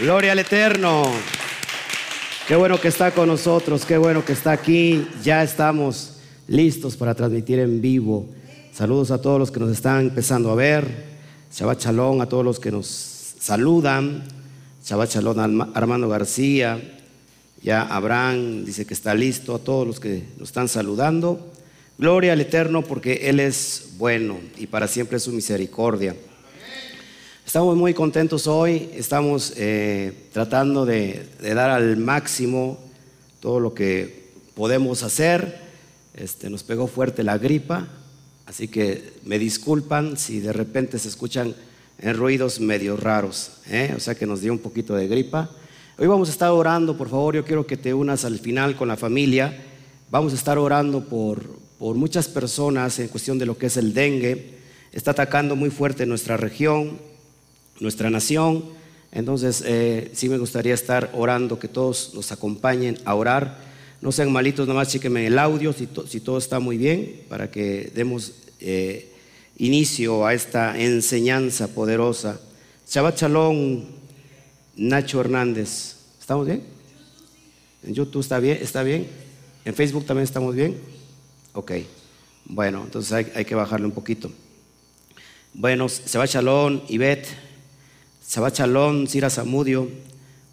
Gloria al Eterno. Qué bueno que está con nosotros, qué bueno que está aquí. Ya estamos listos para transmitir en vivo. Saludos a todos los que nos están empezando a ver. Shabbat a todos los que nos saludan. Shabbat Shalom a Armando García. Ya Abraham dice que está listo. A todos los que nos están saludando. Gloria al Eterno porque Él es bueno y para siempre es su misericordia. Estamos muy contentos hoy, estamos eh, tratando de, dar al máximo todo lo que podemos hacer. Este, nos pegó fuerte la gripa, así que me disculpan si de repente se escuchan en ruidos medio raros, ¿eh? o sea que nos dio un poquito de gripa. Hoy vamos a estar orando, por favor, yo quiero que te unas al final con la familia. Vamos a estar orando por, por muchas personas en cuestión de lo que es el dengue. Está atacando muy fuerte nuestra región, nuestra nación. Entonces, eh, sí me gustaría estar orando, que todos nos acompañen a orar. No sean malitos, nomás chequenme el audio si, si todo está muy bien, para que demos eh, inicio a esta enseñanza poderosa. Shabbat Shalom, Nacho Hernández. ¿Estamos bien? En YouTube está bien, está bien. En Facebook también estamos bien. Ok. Bueno, entonces hay, hay que bajarle un poquito. Bueno, Shabbat Shalom, Ivette. Shabbat Shalom, Sira Samudio.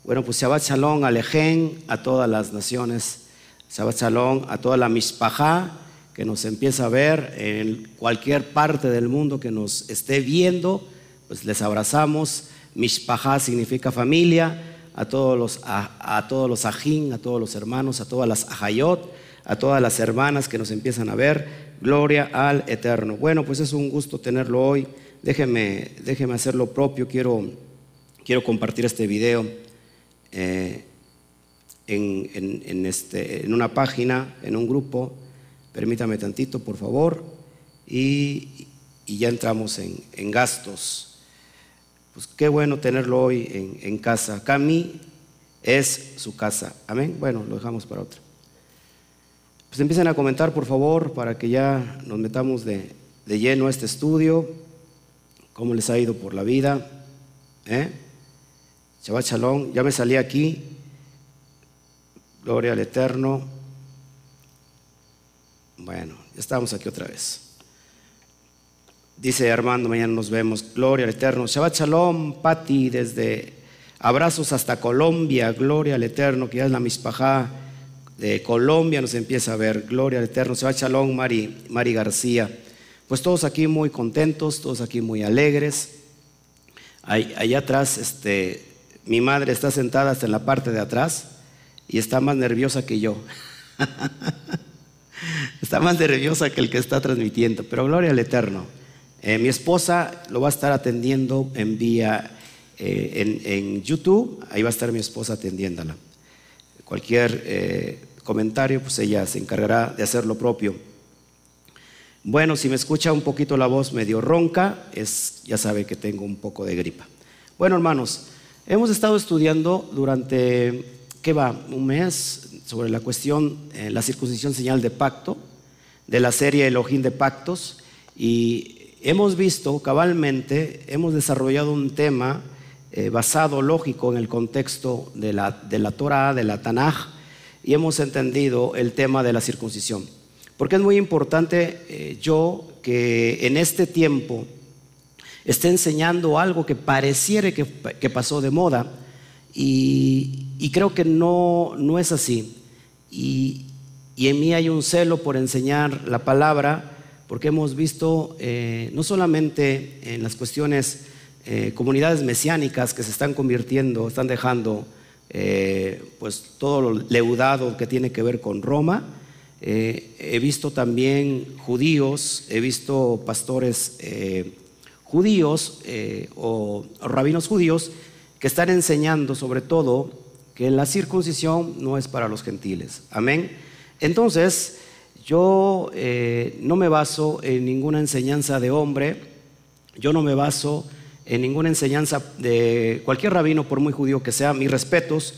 Bueno, pues Shabbat Shalom a a todas las naciones. Shabbat Shalom a toda la Mishpajá que nos empieza a ver en cualquier parte del mundo que nos esté viendo. Pues les abrazamos. Mishpajá significa familia. A todos los, a, todos los ajín, a todos los hermanos, a todas las ajayot, a todas las hermanas que nos empiezan a ver. Gloria al Eterno. Bueno, pues es un gusto tenerlo hoy. Déjeme, déjeme hacer lo propio. Quiero quiero compartir este video eh, en, este, en, una página, en un grupo. Permítame tantito, por favor. Y, ya entramos en, gastos. Pues qué bueno tenerlo hoy en, casa. Cami es su casa. Amén. Bueno, lo dejamos para otra. Pues empiecen a comentar, por favor, para que ya nos metamos de, de lleno a este estudio. ¿Cómo les ha ido por la vida? ¿Eh? Shabbat Shalom, ya me salí aquí. Gloria al Eterno. Bueno, ya estamos aquí otra vez. Dice Armando, mañana nos vemos. Gloria al Eterno. Shabbat Shalom, Pati, desde abrazos hasta Colombia. Gloria al Eterno, que ya es la mispajá de Colombia, nos empieza a ver. Gloria al Eterno. Shabbat Shalom, Mari, Mari García. Pues todos aquí muy contentos, todos aquí muy alegres. allá atrás, este, mi madre está sentada hasta en la parte de atrás y está más nerviosa que yo. está más nerviosa que el que está transmitiendo, pero gloria al Eterno. Eh, mi esposa lo va a estar atendiendo en vía eh, en, YouTube, ahí va a estar mi esposa atendiéndola. Cualquier eh, comentario, pues ella se encargará de hacer lo propio. Bueno, si me escucha un poquito la voz medio ronca, es, ya sabe que tengo un poco de gripa. Bueno, hermanos, Hemos estado estudiando durante, ¿qué va? Un mes sobre la cuestión, eh, la circuncisión señal de pacto, de la serie Elohim de pactos, y hemos visto cabalmente, hemos desarrollado un tema eh, basado, lógico, en el contexto de la, de la Torah, de la Tanaj, y hemos entendido el tema de la circuncisión. Porque es muy importante eh, yo que en este tiempo, está enseñando algo que pareciera que, pasó de moda y, creo que no, no es así. Y, en mí hay un celo por enseñar la palabra porque hemos visto eh, no solamente en las cuestiones eh, comunidades mesiánicas que se están convirtiendo, están dejando eh, pues todo lo leudado que tiene que ver con Roma. he visto también judíos, he visto pastores judíos eh, o, rabinos judíos que están enseñando sobre todo que la circuncisión no es para los gentiles. Amén. Entonces, yo eh, no me baso en ninguna enseñanza de hombre, yo no me baso en ninguna enseñanza de cualquier rabino, por muy judío que sea, mis respetos,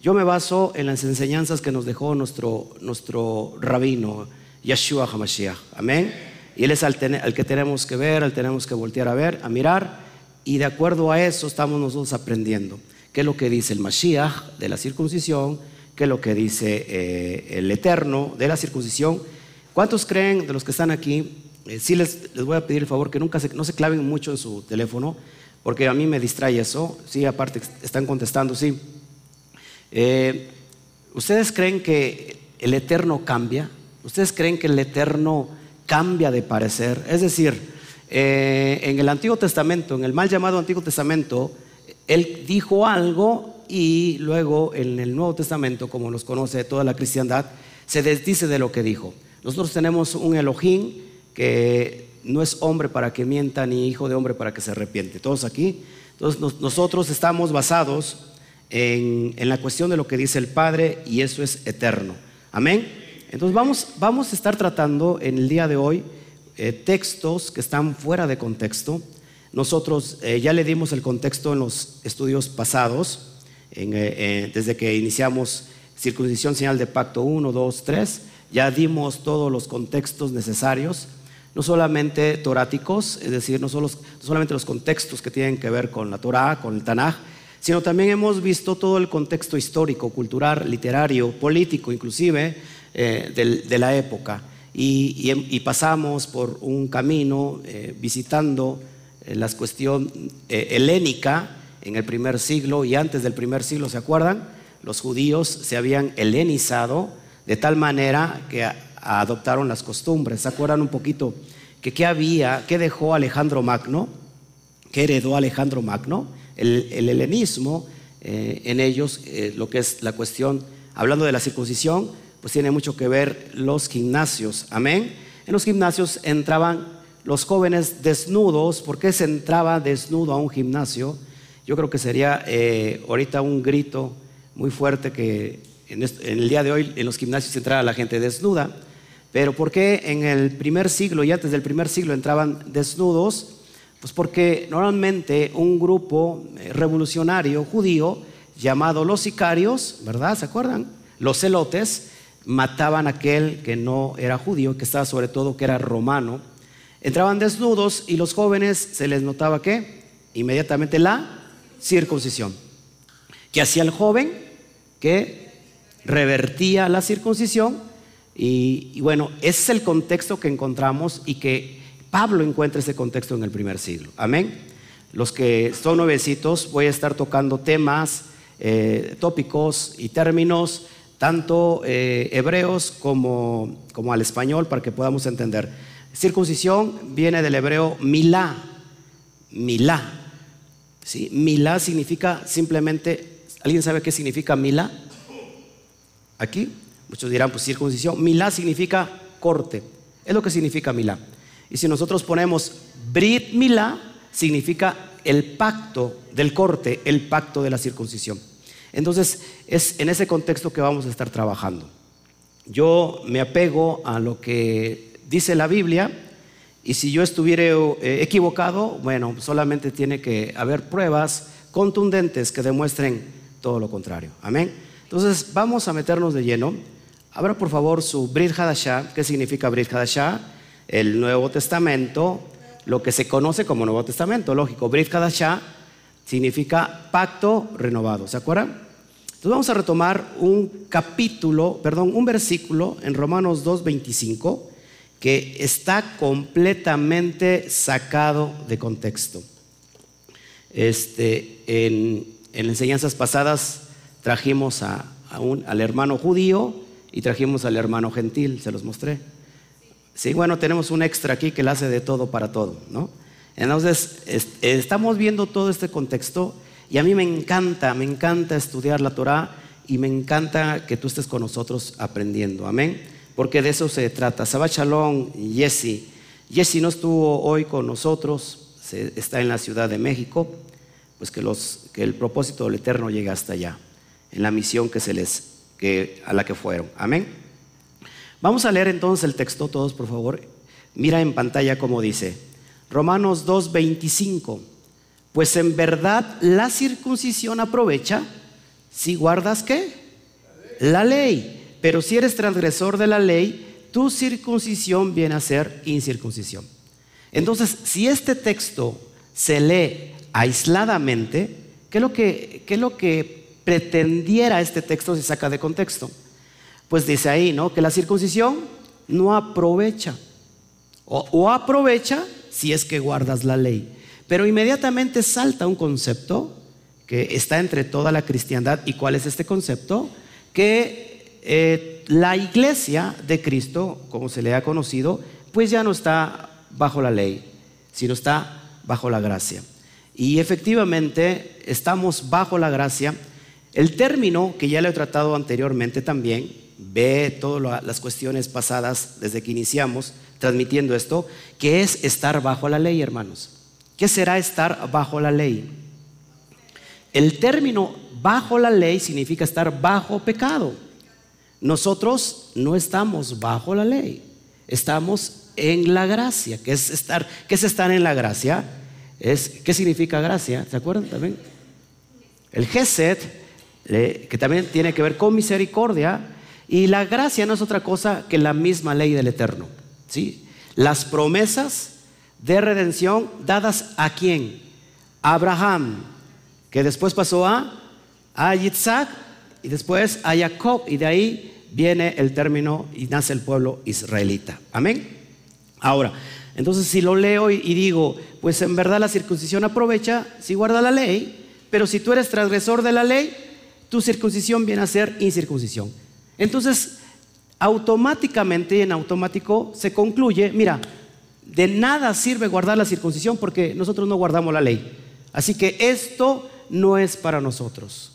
yo me baso en las enseñanzas que nos dejó nuestro, nuestro rabino, Yeshua HaMashiach. Amén. Y Él es al, que tenemos que ver, al tenemos que voltear a ver, a mirar y de acuerdo a eso estamos nosotros aprendiendo qué es lo que dice el Mashiach de la circuncisión, qué es lo que dice eh, el Eterno de la circuncisión. ¿Cuántos creen de los que están aquí? Eh, sí les, les, voy a pedir el favor que nunca se, no se claven mucho en su teléfono, porque a mí me distrae eso. Sí, aparte están contestando, sí. Eh, ¿Ustedes creen que el Eterno cambia? ¿Ustedes creen que el Eterno cambia de parecer? Es decir, eh, en el Antiguo Testamento, en el mal llamado Antiguo Testamento, Él dijo algo y luego en el Nuevo Testamento, como nos conoce toda la cristiandad, se desdice de lo que dijo. Nosotros tenemos un Elohim que no es hombre para que mienta ni hijo de hombre para que se arrepiente. Todos aquí. Entonces nosotros estamos basados en, la cuestión de lo que dice el Padre y eso es eterno. Amén. Entonces vamos, vamos a estar tratando en el día de hoy eh, textos que están fuera de contexto. Nosotros eh, ya le dimos el contexto en los estudios pasados, eh, desde que iniciamos circuncisión señal de pacto 1, 2, 3, ya dimos todos los contextos necesarios no solamente toráticos, es decir, no, solamente los contextos que tienen que ver con la Torah, con el Tanaj, sino también hemos visto todo el contexto histórico, cultural, literario, político inclusive eh, de, la época. Y, pasamos por un camino eh, visitando eh, la cuestión helénica en el primer siglo y antes del primer siglo, ¿se acuerdan? Los judíos se habían helenizado de tal manera que adoptaron las costumbres. ¿Se acuerdan un poquito que qué había, qué dejó Alejandro Magno? ¿Qué heredó Alejandro Magno? El, helenismo en ellos, lo que es la cuestión, hablando de la circuncisión, pues tiene mucho que ver los gimnasios. Amén. En los gimnasios entraban los jóvenes desnudos. ¿Por qué se entraba desnudo a un gimnasio? Yo creo que sería eh, ahorita un grito muy fuerte que en, el día de hoy en los gimnasios entrara la gente desnuda. Pero ¿por qué en el primer siglo y antes del primer siglo entraban desnudos? Pues porque normalmente un grupo eh, revolucionario judío llamado los sicarios, ¿verdad? ¿Se acuerdan? Los celotes mataban a aquel que no era judío, que estaba sobre todo que era romano. Entraban desnudos y los jóvenes se les notaba que inmediatamente la circuncisión. ¿Qué hacía el joven? Que revertía la circuncisión y, bueno, ese es el contexto que encontramos y que Pablo encuentra ese contexto en el primer siglo. Amén. Los que son nuevecitos, voy a estar tocando temas, eh, tópicos y términos, tanto eh, hebreos como, como al español, para que podamos entender. Circuncisión viene del hebreo milá, milá. ¿sí? Milá significa simplemente, ¿alguien sabe qué significa milá? Aquí, Muchos dirán, pues circuncisión. Milá significa corte. Es lo que significa milá. Y si nosotros ponemos Brit Milá, significa el pacto del corte, el pacto de la circuncisión. Entonces, es en ese contexto que vamos a estar trabajando. Yo me apego a lo que dice la Biblia y si yo estuviera eh, equivocado, bueno, solamente tiene que haber pruebas contundentes que demuestren todo lo contrario. Amén. Entonces, vamos a meternos de lleno. Abra por favor su Brit Hadashah. ¿Qué significa Brit Hadashah? El Nuevo Testamento, lo que se conoce como Nuevo Testamento, lógico. Brit Hadashah significa pacto renovado. ¿Se acuerdan? Entonces vamos a retomar un capítulo, perdón, un versículo en Romanos 2.25 que está completamente sacado de contexto. Este, en, enseñanzas pasadas trajimos al hermano judío y trajimos al hermano gentil, se los mostré. Sí, bueno, tenemos un extra aquí que le hace de todo para todo, ¿no? Entonces, estamos viendo todo este contexto y a mí me encanta, me encanta estudiar la Torah y me encanta que tú estés con nosotros aprendiendo, amén, porque de eso se trata. Shabbat Shalom, Jesse. Jesse no estuvo hoy con nosotros, está en la Ciudad de México, pues que, el propósito del Eterno llegue hasta allá, en la misión que se les que, a la que fueron. Amén. Vamos a leer entonces el texto todos, por favor. Mira en pantalla cómo dice. Romanos 2.25. Pues en verdad la circuncisión aprovecha si guardas qué? La ley. Pero si eres transgresor de la ley, tu circuncisión viene a ser incircuncisión. Entonces, si este texto se lee aisladamente, ¿qué es lo que, qué lo que pretendiera este texto se saca de contexto? Pues dice ahí, ¿no? Que la circuncisión no aprovecha. O, aprovecha si es que guardas la ley. Pero inmediatamente salta un concepto que está entre toda la cristiandad. ¿Y cuál es este concepto? Que eh, la iglesia de Cristo, como se le ha conocido, pues ya no está bajo la ley, sino está bajo la gracia. Y efectivamente estamos bajo la gracia. El término que ya le he tratado anteriormente también, ve todas las cuestiones pasadas desde que iniciamos transmitiendo esto, que es estar bajo la ley, hermanos. ¿Qué será estar bajo la ley? El término bajo la ley significa estar bajo pecado. Nosotros no estamos bajo la ley, estamos en la gracia. ¿Qué es estar, qué es estar en la gracia? Es, ¿Qué significa gracia? ¿Se acuerdan también? El Gesed, que también tiene que ver con misericordia, y la gracia no es otra cosa que la misma ley del Eterno. ¿Sí? Las promesas de redención dadas a quién? Abraham, que después pasó a, a Yitzhak y después a Jacob, y de ahí viene el término y nace el pueblo israelita. Amén. Ahora, entonces si lo leo y, digo, pues en verdad la circuncisión aprovecha si guarda la ley, pero si tú eres transgresor de la ley, tu circuncisión viene a ser incircuncisión. Entonces, automáticamente y en automático se concluye, mira, de nada sirve guardar la circuncisión porque nosotros no guardamos la ley. Así que esto no es para nosotros.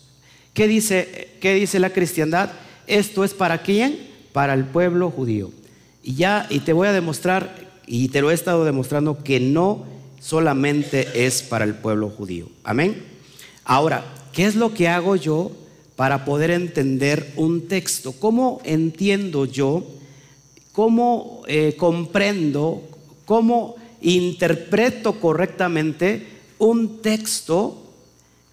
¿Qué dice, qué dice la cristiandad? Esto es para quién? Para el pueblo judío. Y ya, y te voy a demostrar, y te lo he estado demostrando, que no solamente es para el pueblo judío. Amén. Ahora, ¿qué es lo que hago yo para poder entender un texto. ¿Cómo entiendo yo? ¿Cómo eh, comprendo? ¿Cómo interpreto correctamente un texto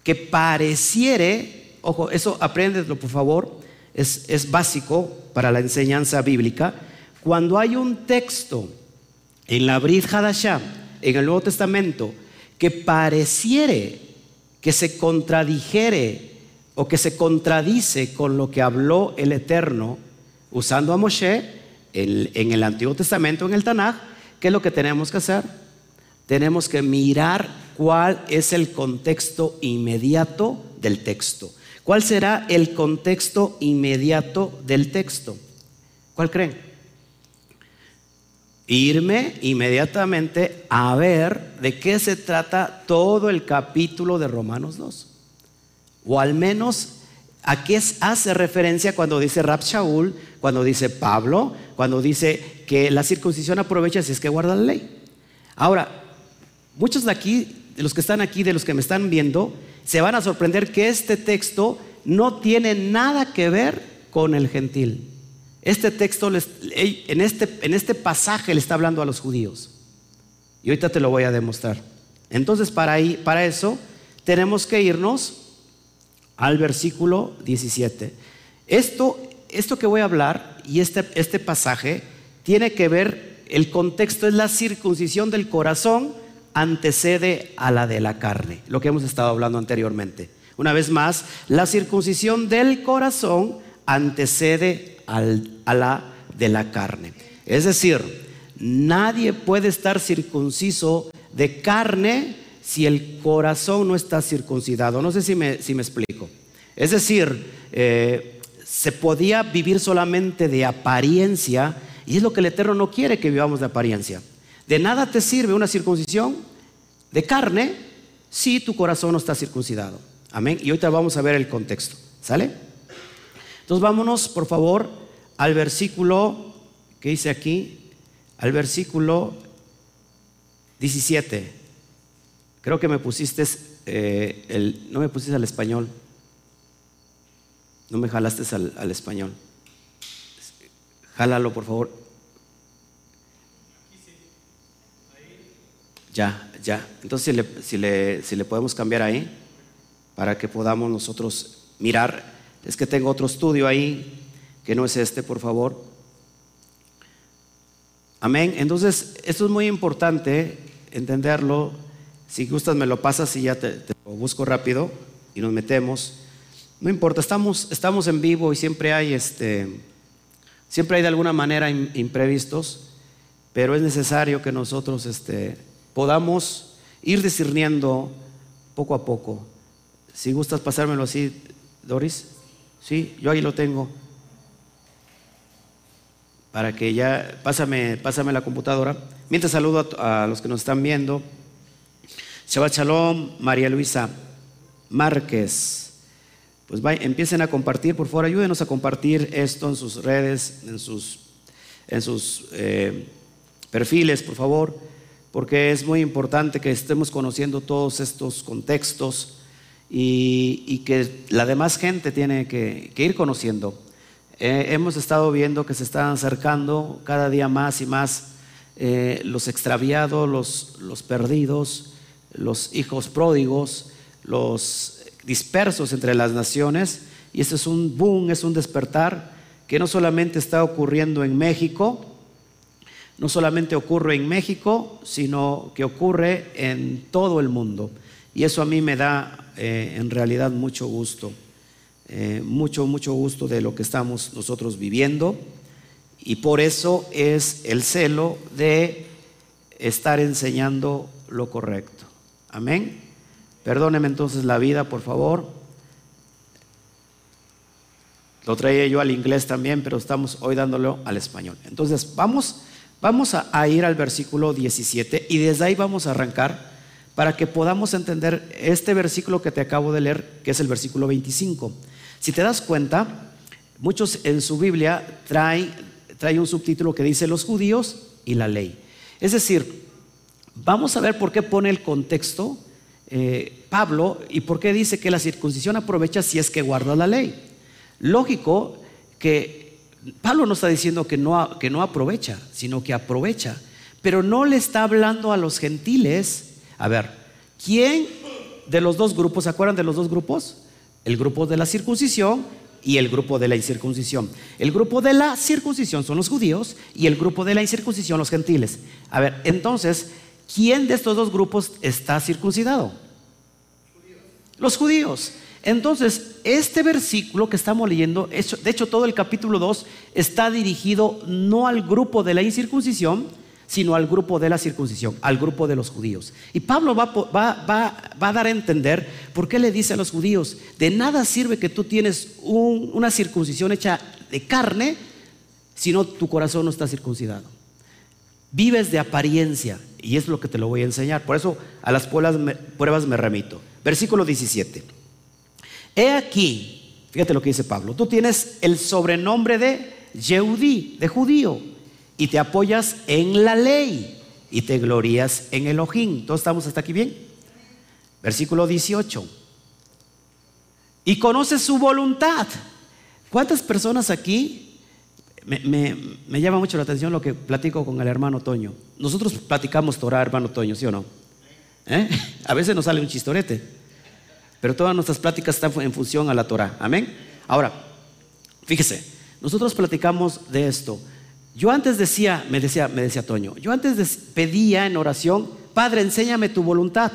que pareciere, ojo, eso apréndetelo por favor, es, es básico para la enseñanza bíblica. Cuando hay un texto en la Brit Hadashah, en el Nuevo Testamento, que pareciere que se contradijere o que se contradice con lo que habló el Eterno usando a Moshe en el Antiguo Testamento, en el Tanaj, ¿qué es lo que tenemos que hacer? Tenemos que mirar cuál es el contexto inmediato del texto. ¿Cuál será el contexto inmediato del texto? ¿Cuál creen? Irme inmediatamente a ver de qué se trata todo el capítulo de Romanos 2. O al menos a qué hace referencia cuando dice Rab Shaul, cuando dice Pablo, cuando dice que la circuncisión aprovecha si es que guarda la ley. Ahora, muchos de aquí, de los que están aquí, de los que me están viendo, se van a sorprender que este texto no tiene nada que ver con el gentil. Este texto en, este, en este pasaje le está hablando a los judíos. Y ahorita te lo voy a demostrar. Entonces, para, ahí, para eso, tenemos que irnos al versículo 17. Esto, esto que voy a hablar y este, este pasaje tiene que ver, el contexto es la circuncisión del corazón antecede a la de la carne, lo que hemos estado hablando anteriormente. Una vez más, la circuncisión del corazón antecede a la de la carne. Es decir, nadie puede estar circunciso de carne si el corazón no está circuncidado. No sé si me, si me explico. Es decir, eh, se podía vivir solamente de apariencia y es lo que el Eterno no quiere que vivamos de apariencia. De nada te sirve una circuncisión de carne si tu corazón no está circuncidado. Amén. Y ahorita vamos a ver el contexto. ¿Sale? Entonces vámonos, por favor, al versículo que dice aquí, al versículo 17. Creo que me pusiste, eh, el, no me pusiste al español. No me jalaste al, español. Jálalo, por favor. Ya, ya. Entonces, si le, si le podemos cambiar ahí, para que podamos nosotros mirar. Es que tengo otro estudio ahí, que no es este, por favor. Amén. Entonces, esto es muy importante entenderlo Si gustas me lo pasas y ya te, lo busco rápido y nos metemos. No importa, estamos, estamos en vivo y siempre hay, este, siempre hay de alguna manera im- imprevistos, pero es necesario que nosotros este, podamos ir discerniendo poco a poco. Si gustas pasármelo así, Doris, sí, yo ahí lo tengo. Para que ya, pásame, pásame la computadora. Mientras saludo a, a los que nos están viendo. Shabbat Shalom, María Luisa Márquez. Pues vaya, empiecen a compartir, por favor, ayúdenos a compartir esto en sus redes, en sus, en sus eh, perfiles, por favor, porque es muy importante que estemos conociendo todos estos contextos y, y que la demás gente tiene que, que ir conociendo. Eh, hemos estado viendo que se están acercando cada día más y más eh, los extraviados, los, los perdidos, los hijos pródigos, los dispersos entre las naciones. Y este es un boom, es un despertar que no solamente está ocurriendo en México, no solamente ocurre en México, sino que ocurre en todo el mundo. Y eso a mí me da eh, en realidad mucho gusto, eh, mucho, mucho gusto de lo que estamos nosotros viviendo. Y por eso es el celo de estar enseñando lo correcto. Amén. Perdóneme entonces la vida, por favor. Lo traía yo al inglés también, pero estamos hoy dándolo al español. Entonces, vamos, vamos a, ir al versículo 17 y desde ahí vamos a arrancar para que podamos entender este versículo que te acabo de leer, que es el versículo 25. Si te das cuenta, muchos en su Biblia traen trae un subtítulo que dice los judíos y la ley. Es decir, vamos a ver por qué pone el contexto eh, Pablo y por qué dice que la circuncisión aprovecha si es que guarda la ley. Lógico que Pablo no está diciendo que no, que no aprovecha, sino que aprovecha, pero no le está hablando a los gentiles. A ver, ¿quién de los dos grupos, ¿se acuerdan de los dos grupos? El grupo de la circuncisión y el grupo de la incircuncisión. El grupo de la circuncisión son los judíos y el grupo de la incircuncisión los gentiles. A ver, entonces, ¿quién de estos dos grupos está circuncidado? Los judíos. Entonces, este versículo que estamos leyendo, de hecho todo el capítulo 2 está dirigido no al grupo de la incircuncisión, sino al grupo de la circuncisión, al grupo de los judíos. Y Pablo va, va, va, va, a dar a entender por qué le dice a los judíos, de nada sirve que tú tienes un, una circuncisión hecha de carne, si no tu corazón no está circuncidado. Vives de apariencia, y es lo que te lo voy a enseñar. Por eso a las pruebas me, remito. Versículo 17. He aquí, fíjate lo que dice Pablo, tú tienes el sobrenombre de Yehudí, de judío y te apoyas en la ley y te glorías en Elohim. ¿Todos estamos hasta aquí bien? Versículo 18. Y conoces su voluntad. ¿Cuántas personas aquí? Me, me, me, llama mucho la atención lo que platico con el hermano Toño. Nosotros platicamos Torah, hermano Toño, ¿sí o no? ¿Eh? A veces nos sale un chistorete, pero todas nuestras pláticas están en función a la Torah. Amén. Ahora, fíjese, nosotros platicamos de esto. Yo antes decía, me decía, me decía Toño, yo antes pedía en oración, Padre, enséñame tu voluntad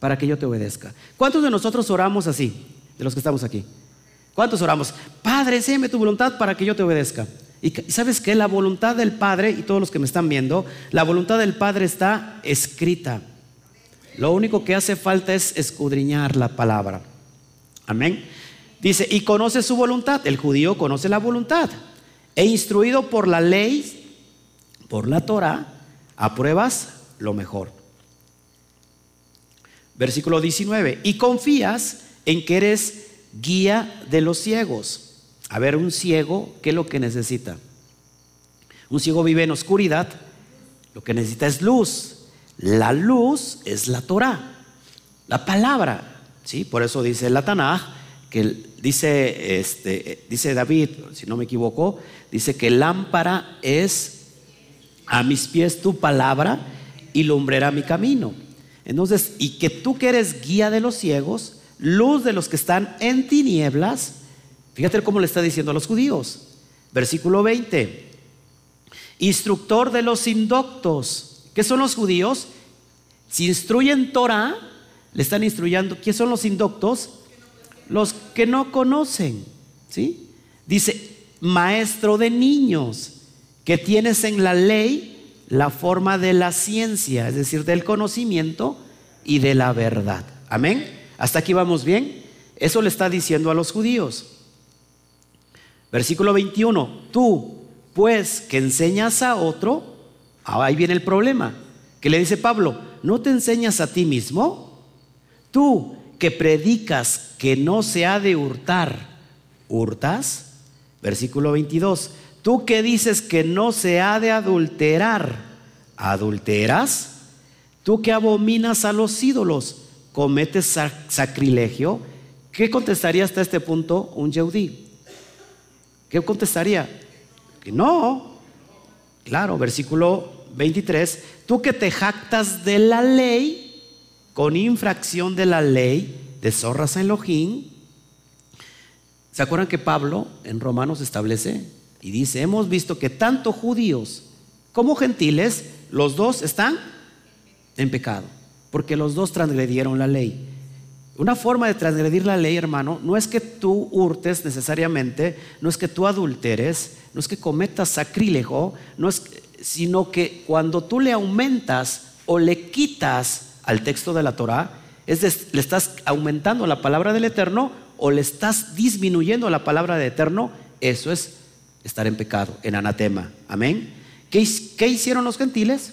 para que yo te obedezca. ¿Cuántos de nosotros oramos así, de los que estamos aquí? ¿Cuántos oramos? Padre, enséñame tu voluntad para que yo te obedezca. Y sabes que la voluntad del Padre, y todos los que me están viendo, la voluntad del Padre está escrita. Lo único que hace falta es escudriñar la palabra. Amén. Dice, y conoce su voluntad. El judío conoce la voluntad e instruido por la ley, por la Torah, apruebas lo mejor. Versículo 19, y confías en que eres guía de los ciegos. A ver, un ciego, ¿qué es lo que necesita? Un ciego vive en oscuridad, lo que necesita es luz. La luz es la Torah, la palabra. ¿sí? Por eso dice la Tanaj, que dice, este, dice David, si no me equivoco, dice que lámpara es a mis pies tu palabra y lumbrera mi camino. Entonces, y que tú que eres guía de los ciegos, luz de los que están en tinieblas, fíjate cómo le está diciendo a los judíos. Versículo 20, instructor de los indoctos. ¿Qué son los judíos? Si instruyen Torah, le están instruyendo. ¿Quiénes son los inductos? Los que no conocen. ¿Sí? Dice, maestro de niños, que tienes en la ley la forma de la ciencia, es decir, del conocimiento y de la verdad. Amén. Hasta aquí vamos bien. Eso le está diciendo a los judíos. Versículo 21. Tú, pues, que enseñas a otro, ahí viene el problema. Que le dice Pablo, ¿no te enseñas a ti mismo? Tú, que predicas que no se ha de hurtar, ¿hurtas? Versículo 22. Tú que dices que no se ha de adulterar, ¿adulteras? Tú que abominas a los ídolos, cometes sacrilegio. ¿Qué contestaría hasta este punto un yeudí? ¿Qué contestaría? Que no. Claro, versículo 23. Tú que te jactas de la ley, con infracción de la ley, de zorras en ¿Se acuerdan que Pablo en Romanos establece y dice, hemos visto que tanto judíos como gentiles, los dos están en pecado, porque los dos transgredieron la ley. Una forma de transgredir la ley, hermano, no es que tú hurtes necesariamente, no es que tú adulteres, no es que cometas sacrílego, no es, sino que cuando tú le aumentas o le quitas al texto de la Torah, es le estás aumentando la palabra del Eterno o le estás disminuyendo la palabra de eterno, eso es estar en pecado, en anatema. Amén. ¿Qué, hicieron los gentiles?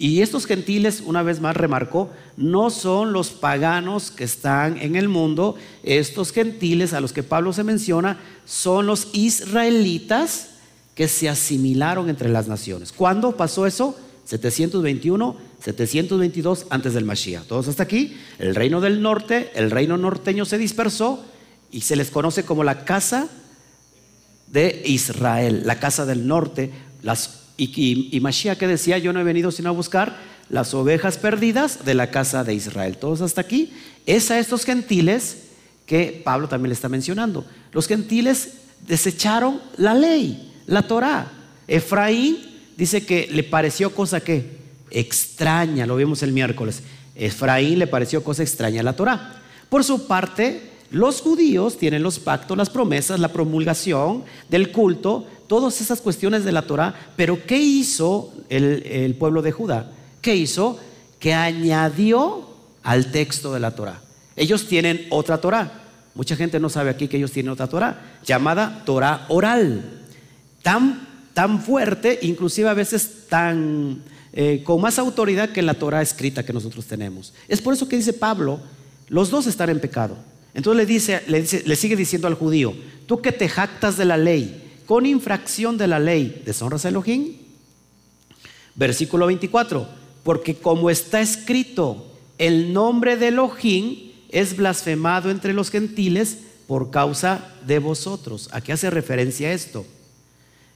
Y estos gentiles, una vez más remarcó, no son los paganos que están en el mundo. Estos gentiles a los que Pablo se menciona son los israelitas que se asimilaron entre las naciones. ¿Cuándo pasó eso? 721, 722 antes del Mashiach. Todos hasta aquí. El reino del norte, el reino norteño se dispersó y se les conoce como la casa de Israel, la casa del norte. Las, y, y, Mashiach que decía, yo no he venido sino a buscar las ovejas perdidas de la casa de Israel. Todos hasta aquí. Es a estos gentiles que Pablo también le está mencionando. Los gentiles desecharon la ley, la Torah. Efraín dice que le pareció cosa que extraña, lo vimos el miércoles. Efraín le pareció cosa extraña a la Torah. Por su parte, los judíos tienen los pactos, las promesas, la promulgación del culto, todas esas cuestiones de la Torah. Pero ¿qué hizo el, pueblo de Judá? ¿Qué hizo? Que añadió al texto de la Torah. Ellos tienen otra Torah. Mucha gente no sabe aquí que ellos tienen otra Torah, llamada Torah oral. Tan fuerte, inclusive a veces tan eh, con más autoridad que la Torah escrita que nosotros tenemos. Es por eso que dice Pablo, los dos están en pecado. Entonces le, dice, le sigue diciendo al judío, tú que te jactas de la ley, con infracción de la ley, ¿deshonras a Elohim? Versículo 24, porque como está escrito, el nombre de Elohim es blasfemado entre los gentiles por causa de vosotros. ¿A qué hace referencia esto?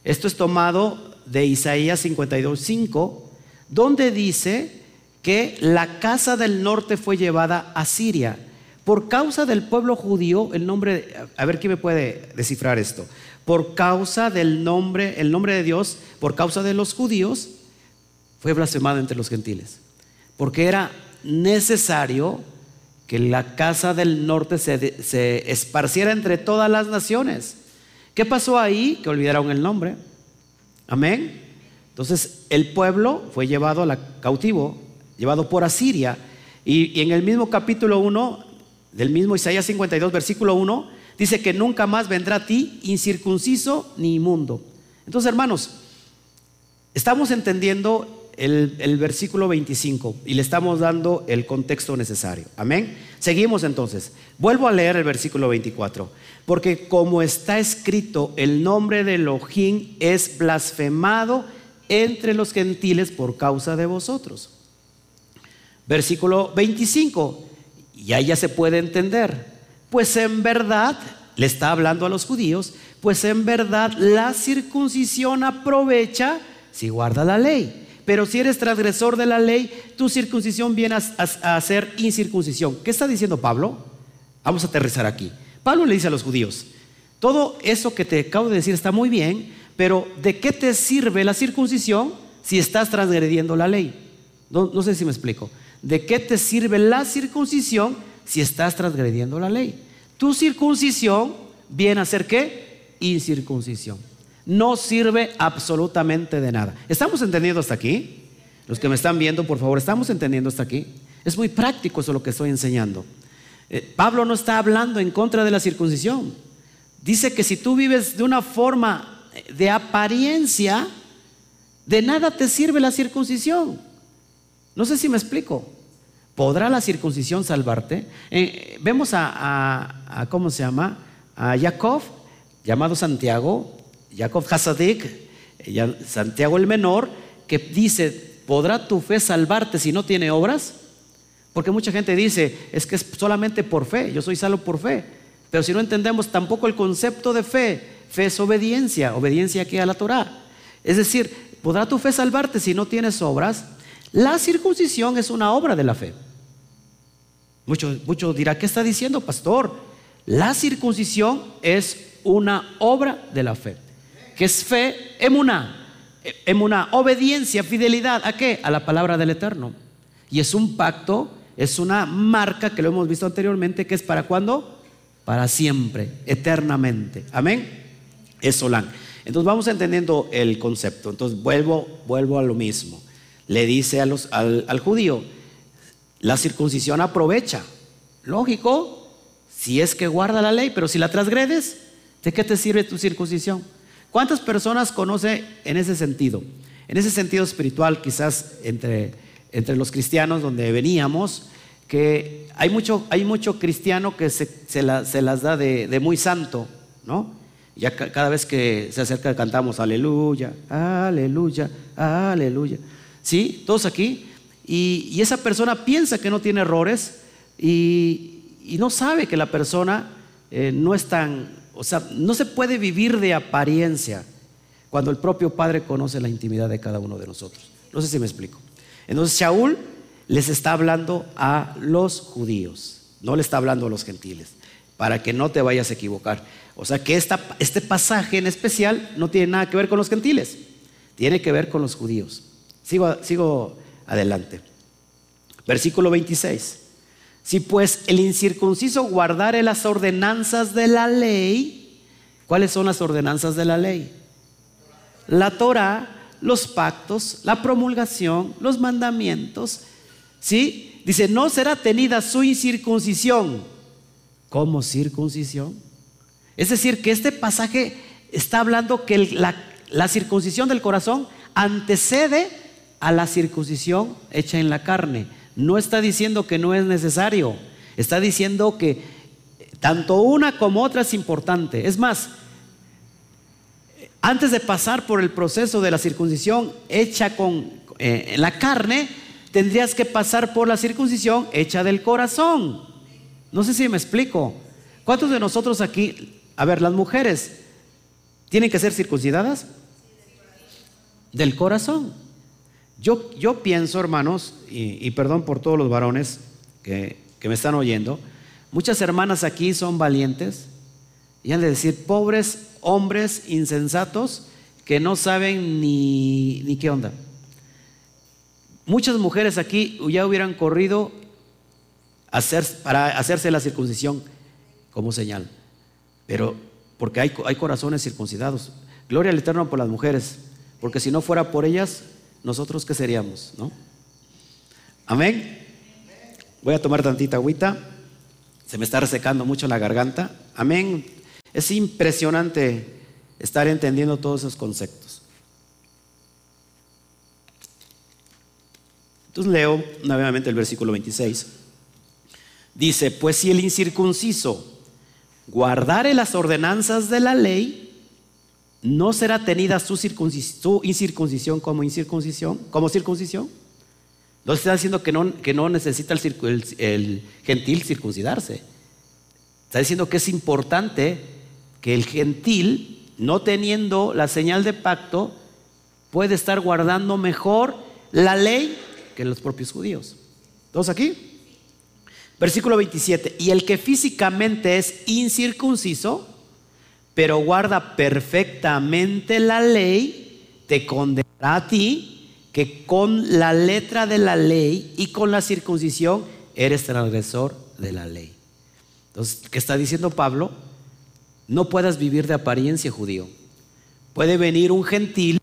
Esto es tomado de Isaías 52.5, donde dice que la casa del norte fue llevada a Siria. Por causa del pueblo judío, el nombre, a ver quién me puede descifrar esto. Por causa del nombre, el nombre de Dios, por causa de los judíos, fue blasfemado entre los gentiles. Porque era necesario que la casa del norte se, esparciera entre todas las naciones. ¿Qué pasó ahí? Que olvidaron el nombre. Amén. Entonces el pueblo fue llevado a cautivo, llevado por Asiria. Y, en el mismo capítulo 1, del mismo Isaías 52, versículo 1, dice que nunca más vendrá a ti incircunciso ni inmundo. Entonces, hermanos, estamos entendiendo el, versículo 25 y le estamos dando el contexto necesario. Amén. Seguimos entonces. Vuelvo a leer el versículo 24. Porque como está escrito, el nombre de Elohim es blasfemado entre los gentiles por causa de vosotros. Versículo 25. Y ahí ya se puede entender. Pues en verdad, le está hablando a los judíos, pues en verdad la circuncisión aprovecha si guarda la ley pero si eres transgresor de la ley, tu circuncisión viene a, ser incircuncisión. ¿Qué está diciendo Pablo? Vamos a aterrizar aquí. Pablo le dice a los judíos, todo eso que te acabo de decir está muy bien, pero ¿de qué te sirve la circuncisión si estás transgrediendo la ley? No sé si me explico. ¿De qué te sirve la circuncisión si estás transgrediendo la ley? Tu circuncisión viene a ser qué? Incircuncisión. No sirve absolutamente de nada. ¿Estamos entendiendo hasta aquí? Los que me están viendo, por favor, ¿estamos entendiendo hasta aquí? Es muy práctico eso lo que estoy enseñando. Eh, Pablo no está hablando en contra de la circuncisión. Dice que si tú vives de una forma de apariencia, de nada te sirve la circuncisión. No sé si me explico. ¿Podrá la circuncisión salvarte? Eh, vemos a, ¿cómo se llama? A Jacob, llamado Santiago, Jacob Hasadik, Santiago el menor, que dice, ¿podrá tu fe salvarte si no tiene obras? Porque mucha gente dice, es que es solamente por fe, yo soy salvo por fe. Pero si no entendemos tampoco el concepto de fe, fe es obediencia, obediencia aquí a la Torah. Es decir, ¿podrá tu fe salvarte si no tienes obras? La circuncisión es una obra de la fe. Muchos mucho dirá, ¿qué está diciendo, pastor? La circuncisión es una obra de la fe. ¿Qué es fe? Emuna. Emuna, obediencia, fidelidad. ¿A qué? A la palabra del Eterno. Y es un pacto, es una marca que lo hemos visto anteriormente, que es para cuándo? Para siempre, eternamente. Amén. Es. Entonces vamos entendiendo el concepto. Entonces vuelvo, vuelvo a lo mismo le dice a los, al judío, la circuncisión aprovecha. Lógico, si es que guarda la ley, pero si la transgredes, ¿de qué te sirve tu circuncisión? ¿Cuántas personas conoce en ese sentido? En ese sentido espiritual, quizás entre, entre los cristianos donde veníamos, que hay mucho, hay mucho cristiano que se, las da de, de, muy santo, ¿no? Ya cada vez que se acerca cantamos aleluya, aleluya, aleluya. ¿sí? Todos aquí. Y, esa persona piensa que no tiene errores y, no sabe que la persona eh, no es tan, o sea, no se puede vivir de apariencia cuando el propio Padre conoce la intimidad de cada uno de nosotros. No sé si me explico. Entonces Shaul les está hablando a los judíos, no le está hablando a los gentiles, para que no te vayas a equivocar. O sea que este pasaje en especial no tiene nada que ver con los gentiles, tiene que ver con los judíos. Sigo, adelante. Versículo 26. Si pues el incircunciso guardare las ordenanzas de la ley, ¿cuáles son las ordenanzas de la ley? La Torah, los pactos, la promulgación, los mandamientos. ¿Sí? Dice, no será tenida su incircuncisión como circuncisión. Es decir, que este pasaje está hablando que la, la circuncisión del corazón antecede a la circuncisión hecha en la carne. No está diciendo que no es necesario, está diciendo que tanto una como otra es importante. Es más, antes de pasar por el proceso de la circuncisión hecha con eh, la carne, tendrías que pasar por la circuncisión hecha del corazón. No sé si me explico. ¿Cuántos de nosotros aquí, a ver, las mujeres, tienen que ser circuncidadas? Del corazón. Yo, pienso, hermanos, y, perdón por todos los varones que, me están oyendo, muchas hermanas aquí son valientes y han de decir, pobres hombres insensatos que no saben ni, qué onda. Muchas mujeres aquí ya hubieran corrido para hacerse la circuncisión como señal, pero porque hay, hay corazones circuncidados. Gloria al Eterno por las mujeres, porque si no fuera por ellas, nosotros qué seríamos, ¿no? Amén. Voy a tomar tantita agüita. Se me está resecando mucho la garganta. Amén. Es impresionante estar entendiendo todos esos conceptos. Entonces leo nuevamente el versículo 26. Dice, pues si el incircunciso guardare las ordenanzas de la ley, ¿no será tenida su, incircuncisión como incircuncisión, como circuncisión? No está diciendo que no, que no necesita el, gentil circuncidarse. Está diciendo que es importante que el gentil, no teniendo la señal de pacto, puede estar guardando mejor la ley que los propios judíos. ¿Todos aquí? Versículo 27. Y el que físicamente es incircunciso, pero guarda perfectamente la ley, te condenará a ti que con la letra de la ley y con la circuncisión eres transgresor de la ley. Entonces, ¿qué está diciendo Pablo? No puedas vivir de apariencia judío. Puede venir un gentil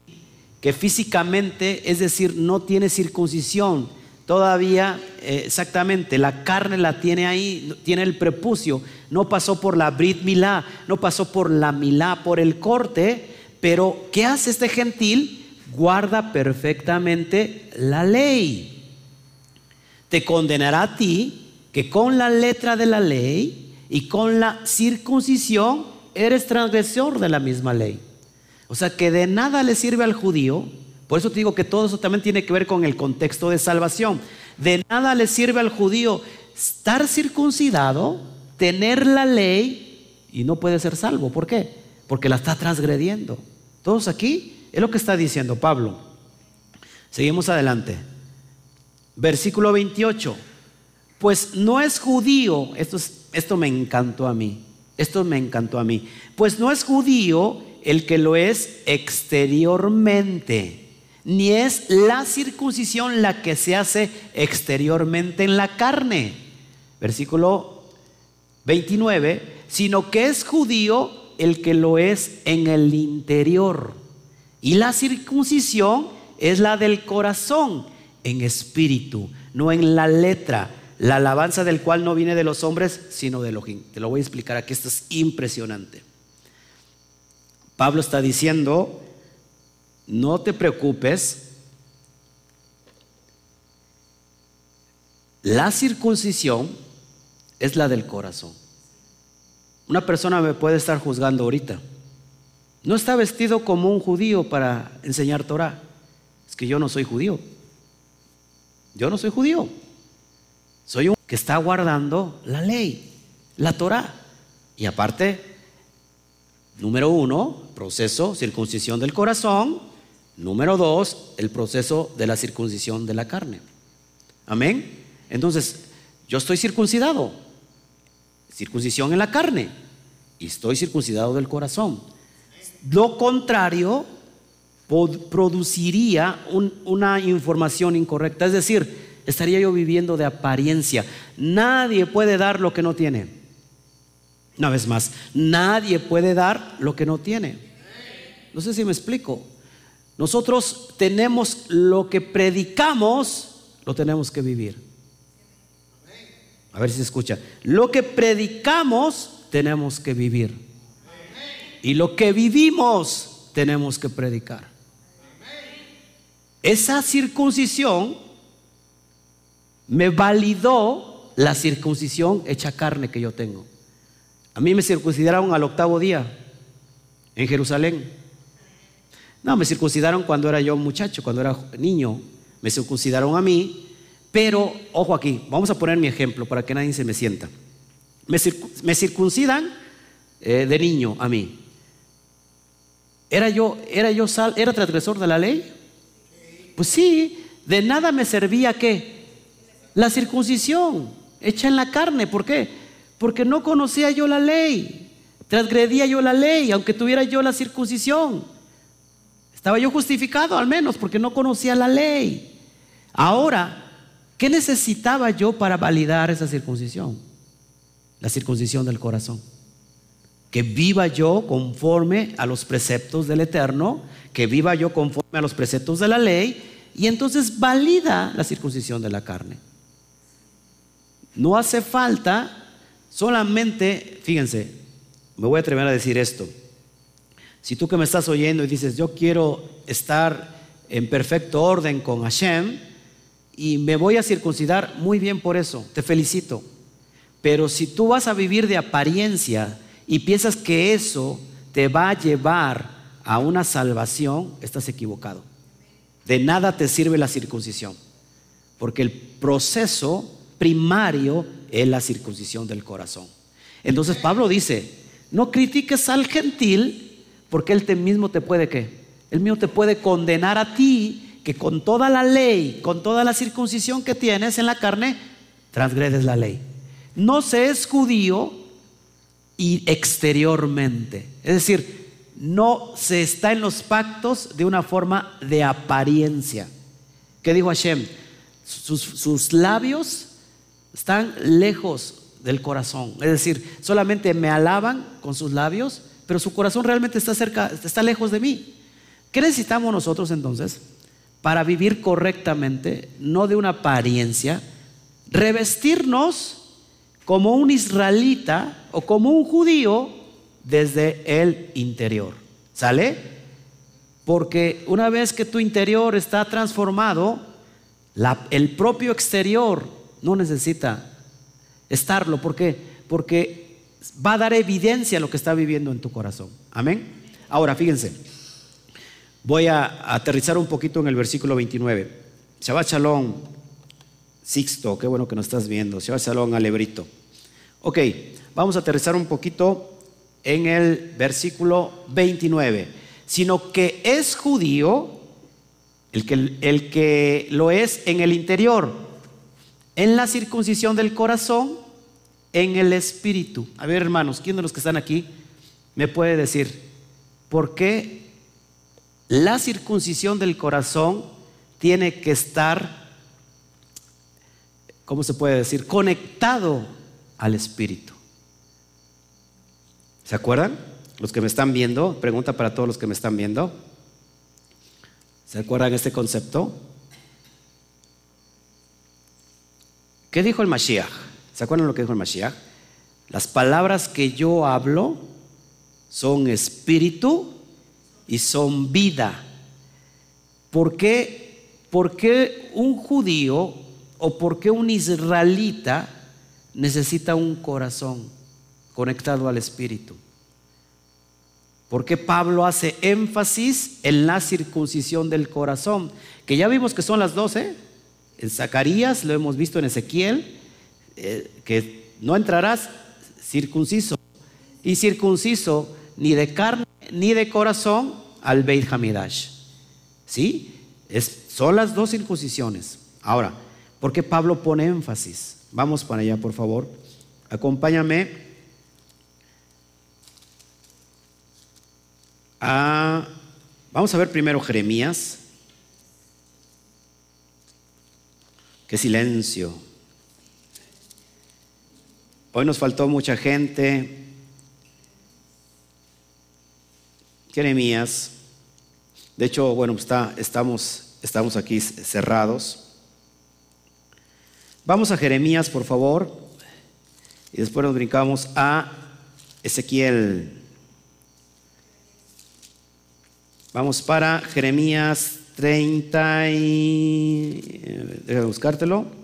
que físicamente, es decir, no tiene circuncisión, todavía eh, exactamente la carne la tiene ahí, tiene el prepucio, no pasó por la Brit Milá, no pasó por la Milá, por el corte, pero ¿qué hace este gentil? Guarda perfectamente la ley. Te condenará a ti que con la letra de la ley y con la circuncisión eres transgresor de la misma ley. O sea que de nada le sirve al judío, por eso te digo que todo eso también tiene que ver con el contexto de salvación. De nada le sirve al judío estar circuncidado, tener la ley y no puede ser salvo. ¿Por qué? Porque la está transgrediendo. Todos aquí es lo que está diciendo Pablo. Seguimos adelante. Versículo 28. Pues no es judío, esto, esto me encantó a mí, esto me encantó a mí. Pues no es judío el que lo es exteriormente, ni es la circuncisión la que se hace exteriormente en la carne. Versículo 29, sino que es judío el que lo es en el interior. Y la circuncisión es la del corazón, en espíritu, no en la letra. La alabanza del cual no viene de los hombres, sino de Elohim. Te lo voy a explicar aquí, esto es impresionante. Pablo está diciendo, no te preocupes, la circuncisión es la del corazón. Una persona me puede estar juzgando ahorita. No está vestido como un judío para enseñar Torah. Es que yo no soy judío. Yo no soy judío. Soy un que está guardando la ley, la Torah. Y aparte, Número uno, proceso, circuncisión del corazón. Número dos, el proceso de la circuncisión de la carne. Amén. Entonces, yo estoy circuncidado. Circuncisión en la carne. Y estoy circuncidado del corazón. Lo contrario produciría una información incorrecta. Es decir, estaría yo viviendo de apariencia. Nadie puede dar lo que no tiene. Una vez más, nadie puede dar lo que no tiene. No sé si me explico. Nosotros tenemos lo que predicamos, lo tenemos que vivir. A ver si se escucha. Lo que predicamos, tenemos que vivir. Y lo que vivimos, tenemos que predicar. Esa circuncisión me validó la circuncisión hecha carne que yo tengo. A mí me circuncidaron al octavo día en Jerusalén. No, me circuncidaron cuando era yo muchacho, cuando era niño. Me circuncidaron a mí, pero ojo aquí, vamos a poner mi ejemplo para que nadie se me sienta. Me, circuncidan eh, de niño a mí. ¿Era yo, era yo sal, era transgresor de la ley? Pues sí, de nada me servía qué? La circuncisión hecha en la carne. ¿Por qué? porque no conocía yo la ley, transgredía yo la ley, aunque tuviera yo la circuncisión. Estaba yo justificado al menos porque no conocía la ley. Ahora, ¿qué necesitaba yo para validar esa circuncisión? La circuncisión del corazón. Que viva yo conforme a los preceptos del Eterno, que viva yo conforme a los preceptos de la ley, y entonces valida la circuncisión de la carne. No hace falta Solamente, fíjense, me voy a atrever a decir esto. Si tú que me estás oyendo y dices, yo quiero estar en perfecto orden con Hashem y me voy a circuncidar, muy bien por eso, te felicito. Pero si tú vas a vivir de apariencia y piensas que eso te va a llevar a una salvación, estás equivocado. De nada te sirve la circuncisión, porque el proceso primario es la circuncisión del corazón. Entonces Pablo dice, no critiques al gentil porque él mismo te puede que, él mismo te puede condenar a ti que con toda la ley, con toda la circuncisión que tienes en la carne, transgredes la ley. No se es judío y exteriormente, es decir, no se está en los pactos de una forma de apariencia. ¿Qué dijo Hashem? Sus, sus labios están lejos del corazón. Es decir, solamente me alaban con sus labios, pero su corazón realmente está cerca, está lejos de mí. ¿Qué necesitamos nosotros entonces? Para vivir correctamente, no de una apariencia, revestirnos como un israelita o como un judío desde el interior. ¿Sale? Porque una vez que tu interior está transformado, el propio exterior no necesita estarlo. ¿Por qué? Porque va a dar evidencia a lo que está viviendo en tu corazón. Amén. Ahora, fíjense, voy a aterrizar un poquito en el versículo 29. Shabbat Shalom, Sixto, qué bueno que nos estás viendo. Shabbat Shalom, Alebrito. Ok, vamos a aterrizar un poquito en el versículo 29. Sino que es judío el que, el que lo es en el interior, en la circuncisión del corazón en el espíritu. A ver, hermanos, ¿quién de los que están aquí me puede decir por qué la circuncisión del corazón tiene que estar, ¿cómo se puede decir?, conectado al espíritu. ¿Se acuerdan? Los que me están viendo, pregunta para todos los que me están viendo. ¿Se acuerdan este concepto? ¿Qué dijo el Mashiach? ¿Se acuerdan lo que dijo el Mashiach? Las palabras que yo hablo son espíritu y son vida. ¿Por qué, ¿Por qué un judío o por qué un israelita necesita un corazón conectado al espíritu? ¿Por qué Pablo hace énfasis en la circuncisión del corazón? Que ya vimos que son las doce. En Zacarías lo hemos visto en Ezequiel eh, que no entrarás circunciso y circunciso ni de carne ni de corazón al Beit Hamidash. ¿Sí? Es, son las dos circuncisiones. Ahora, ¿por qué Pablo pone énfasis? Vamos para allá, por favor. Acompáñame. Vamos a ver primero Jeremías. Qué silencio. Hoy nos faltó mucha gente. Jeremías. De hecho, bueno, está, estamos, estamos aquí cerrados. Vamos a Jeremías, por favor. Y después nos brincamos a Ezequiel. Vamos para Jeremías 30 y... Déjame buscártelo.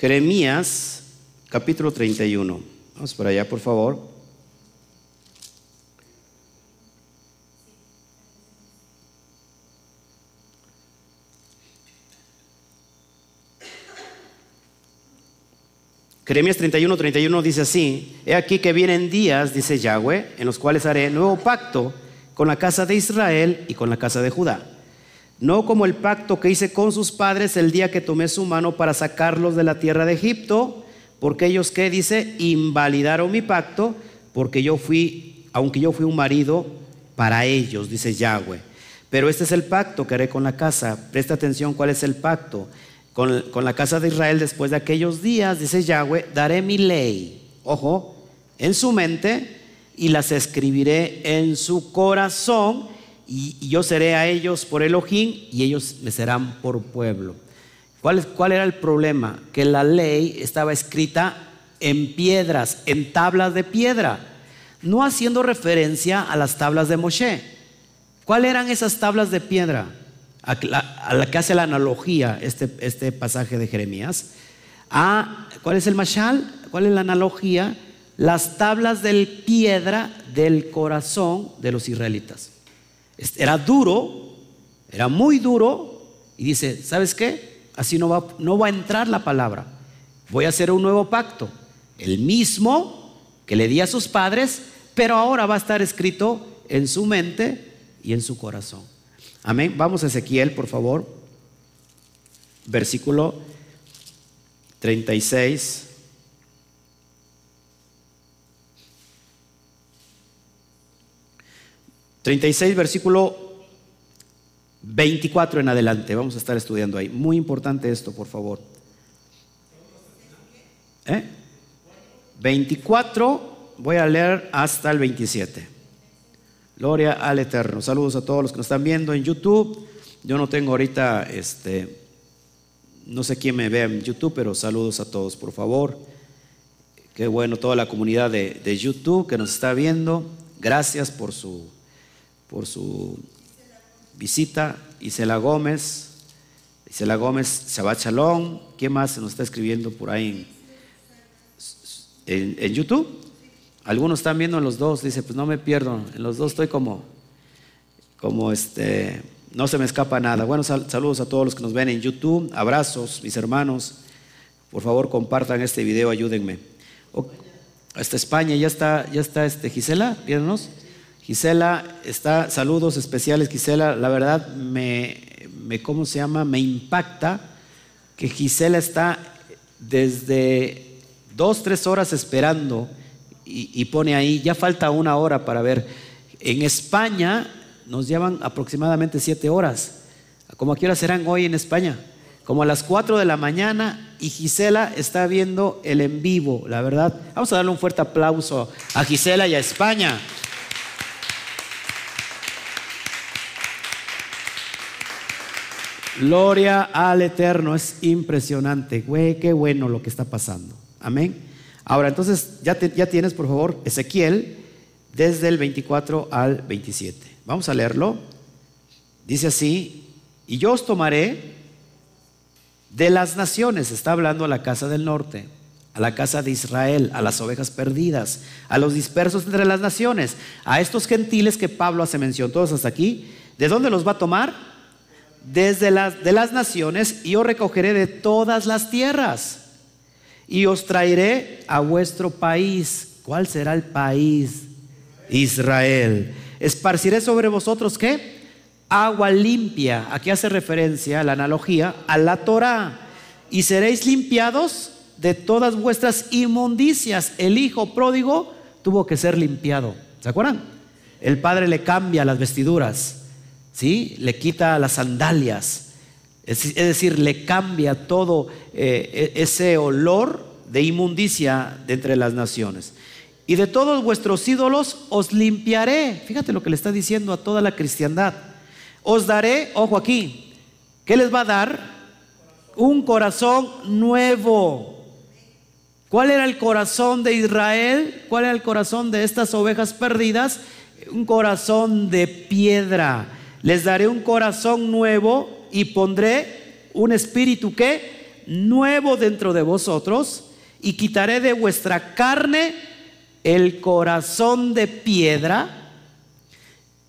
Jeremías capítulo 31. Vamos por allá, por favor. Jeremías 31, 31 dice así, he aquí que vienen días, dice Yahweh, en los cuales haré nuevo pacto con la casa de Israel y con la casa de Judá no como el pacto que hice con sus padres el día que tomé su mano para sacarlos de la tierra de Egipto, porque ellos que dice, invalidaron mi pacto, porque yo fui, aunque yo fui un marido para ellos, dice Yahweh. Pero este es el pacto que haré con la casa. Presta atención cuál es el pacto. Con, con la casa de Israel después de aquellos días, dice Yahweh, daré mi ley, ojo, en su mente y las escribiré en su corazón y, yo seré a ellos por Elohim y ellos me serán por pueblo. ¿Cuál, ¿Cuál era el problema? Que la ley estaba escrita en piedras, en tablas de piedra, no haciendo referencia a las tablas de Moshe. ¿Cuáles eran esas tablas de piedra? A la, que hace la analogía este, este pasaje de Jeremías. Ah, ¿Cuál es el mashal? ¿Cuál es la analogía? Las tablas de piedra del corazón de los israelitas era duro, era muy duro, y dice, ¿sabes qué? Así no va, no va a entrar la palabra. Voy a hacer un nuevo pacto, el mismo que le di a sus padres, pero ahora va a estar escrito en su mente y en su corazón. Amén. Vamos a Ezequiel, por favor. Versículo 36. 36, versículo 24 en adelante. Vamos a estar estudiando ahí. Muy importante esto, por favor. ¿Eh? 24, voy a leer hasta el 27. Gloria al Eterno. Saludos a todos los que nos están viendo en YouTube. Yo no tengo ahorita, este, no sé quién me ve en YouTube, pero saludos a todos, por favor. Qué bueno toda la comunidad de, de YouTube que nos está viendo. Gracias por su, por su visita. Isela Gómez. Isela Gómez, Shabbat Shalom. ¿Quién más se nos está escribiendo por ahí en, en, YouTube? Algunos están viendo en los dos. Dice, pues no me pierdo. En los dos estoy como, como este, no se me escapa nada. Bueno, saludos a todos los que nos ven en YouTube. Abrazos, mis hermanos. Por favor, compartan este video, ayúdenme. hasta España, ya está, ya está este, Gisela, viéndonos. Gisela, está, saludos especiales, Gisela. La verdad, me, me, ¿cómo se llama? Me impacta que Gisela está desde dos, tres horas esperando y, pone ahí, ya falta una hora para ver. En España nos llevan aproximadamente siete horas. ¿Cómo a qué hora serán hoy en España? Como a las 4 de la mañana y Gisela está viendo el en vivo, la verdad. Vamos a darle un fuerte aplauso a Gisela y a España. Gloria al Eterno, es impresionante, güey, qué bueno lo que está pasando. Amén. Ahora, entonces, ya, ya tienes, por favor, Ezequiel, desde el 24 al 27. Vamos a leerlo. Dice así, y yo os tomaré de las naciones, está hablando a la casa del norte, a la casa de Israel, a las ovejas perdidas, a los dispersos entre las naciones, a estos gentiles que Pablo hace mención, todos hasta aquí. ¿De dónde los va a tomar? Desde las, de las naciones y os recogeré de todas las tierras y os traeré a vuestro país. ¿Cuál será el país? Israel. Esparciré sobre vosotros qué? Agua limpia. Aquí hace referencia la analogía a la Torah. Y seréis limpiados de todas vuestras inmundicias. El hijo pródigo tuvo que ser limpiado. ¿Se acuerdan? El padre le cambia las vestiduras ¿sí? Le quita las sandalias, es, decir, le cambia todo eh, e, ese olor de inmundicia de entre las naciones. Y de todos vuestros ídolos os limpiaré. Fíjate lo que le está diciendo a toda la cristiandad. Os daré, ojo aquí, ¿qué les va a dar? Un corazón nuevo. ¿Cuál era el corazón de Israel? ¿Cuál era el corazón de estas ovejas perdidas? Un corazón de piedra les daré un corazón nuevo y pondré un espíritu que nuevo dentro de vosotros y quitaré de vuestra carne el corazón de piedra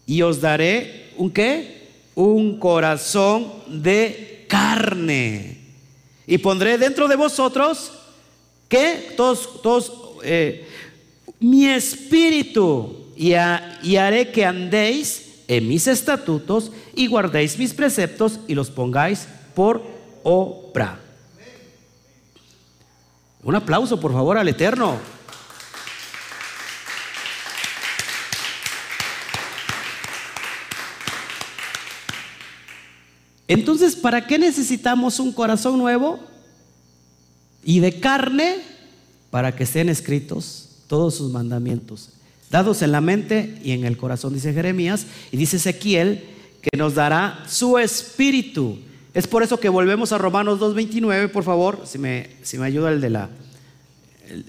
y os daré un qué? Un corazón de carne. Y pondré dentro de vosotros que todos, todos, eh, mi espíritu y, y haré que andéis en mis estatutos y guardéis mis preceptos y los pongáis por obra. Un aplauso, por favor, al Eterno. Entonces, ¿para qué necesitamos un corazón nuevo y de carne? Para que estén escritos todos sus mandamientos dados en la mente y en el corazón, dice Jeremías, y dice Ezequiel que nos dará su espíritu. Es por eso que volvemos a Romanos 2.29, por favor, si me, si me ayuda el, de la,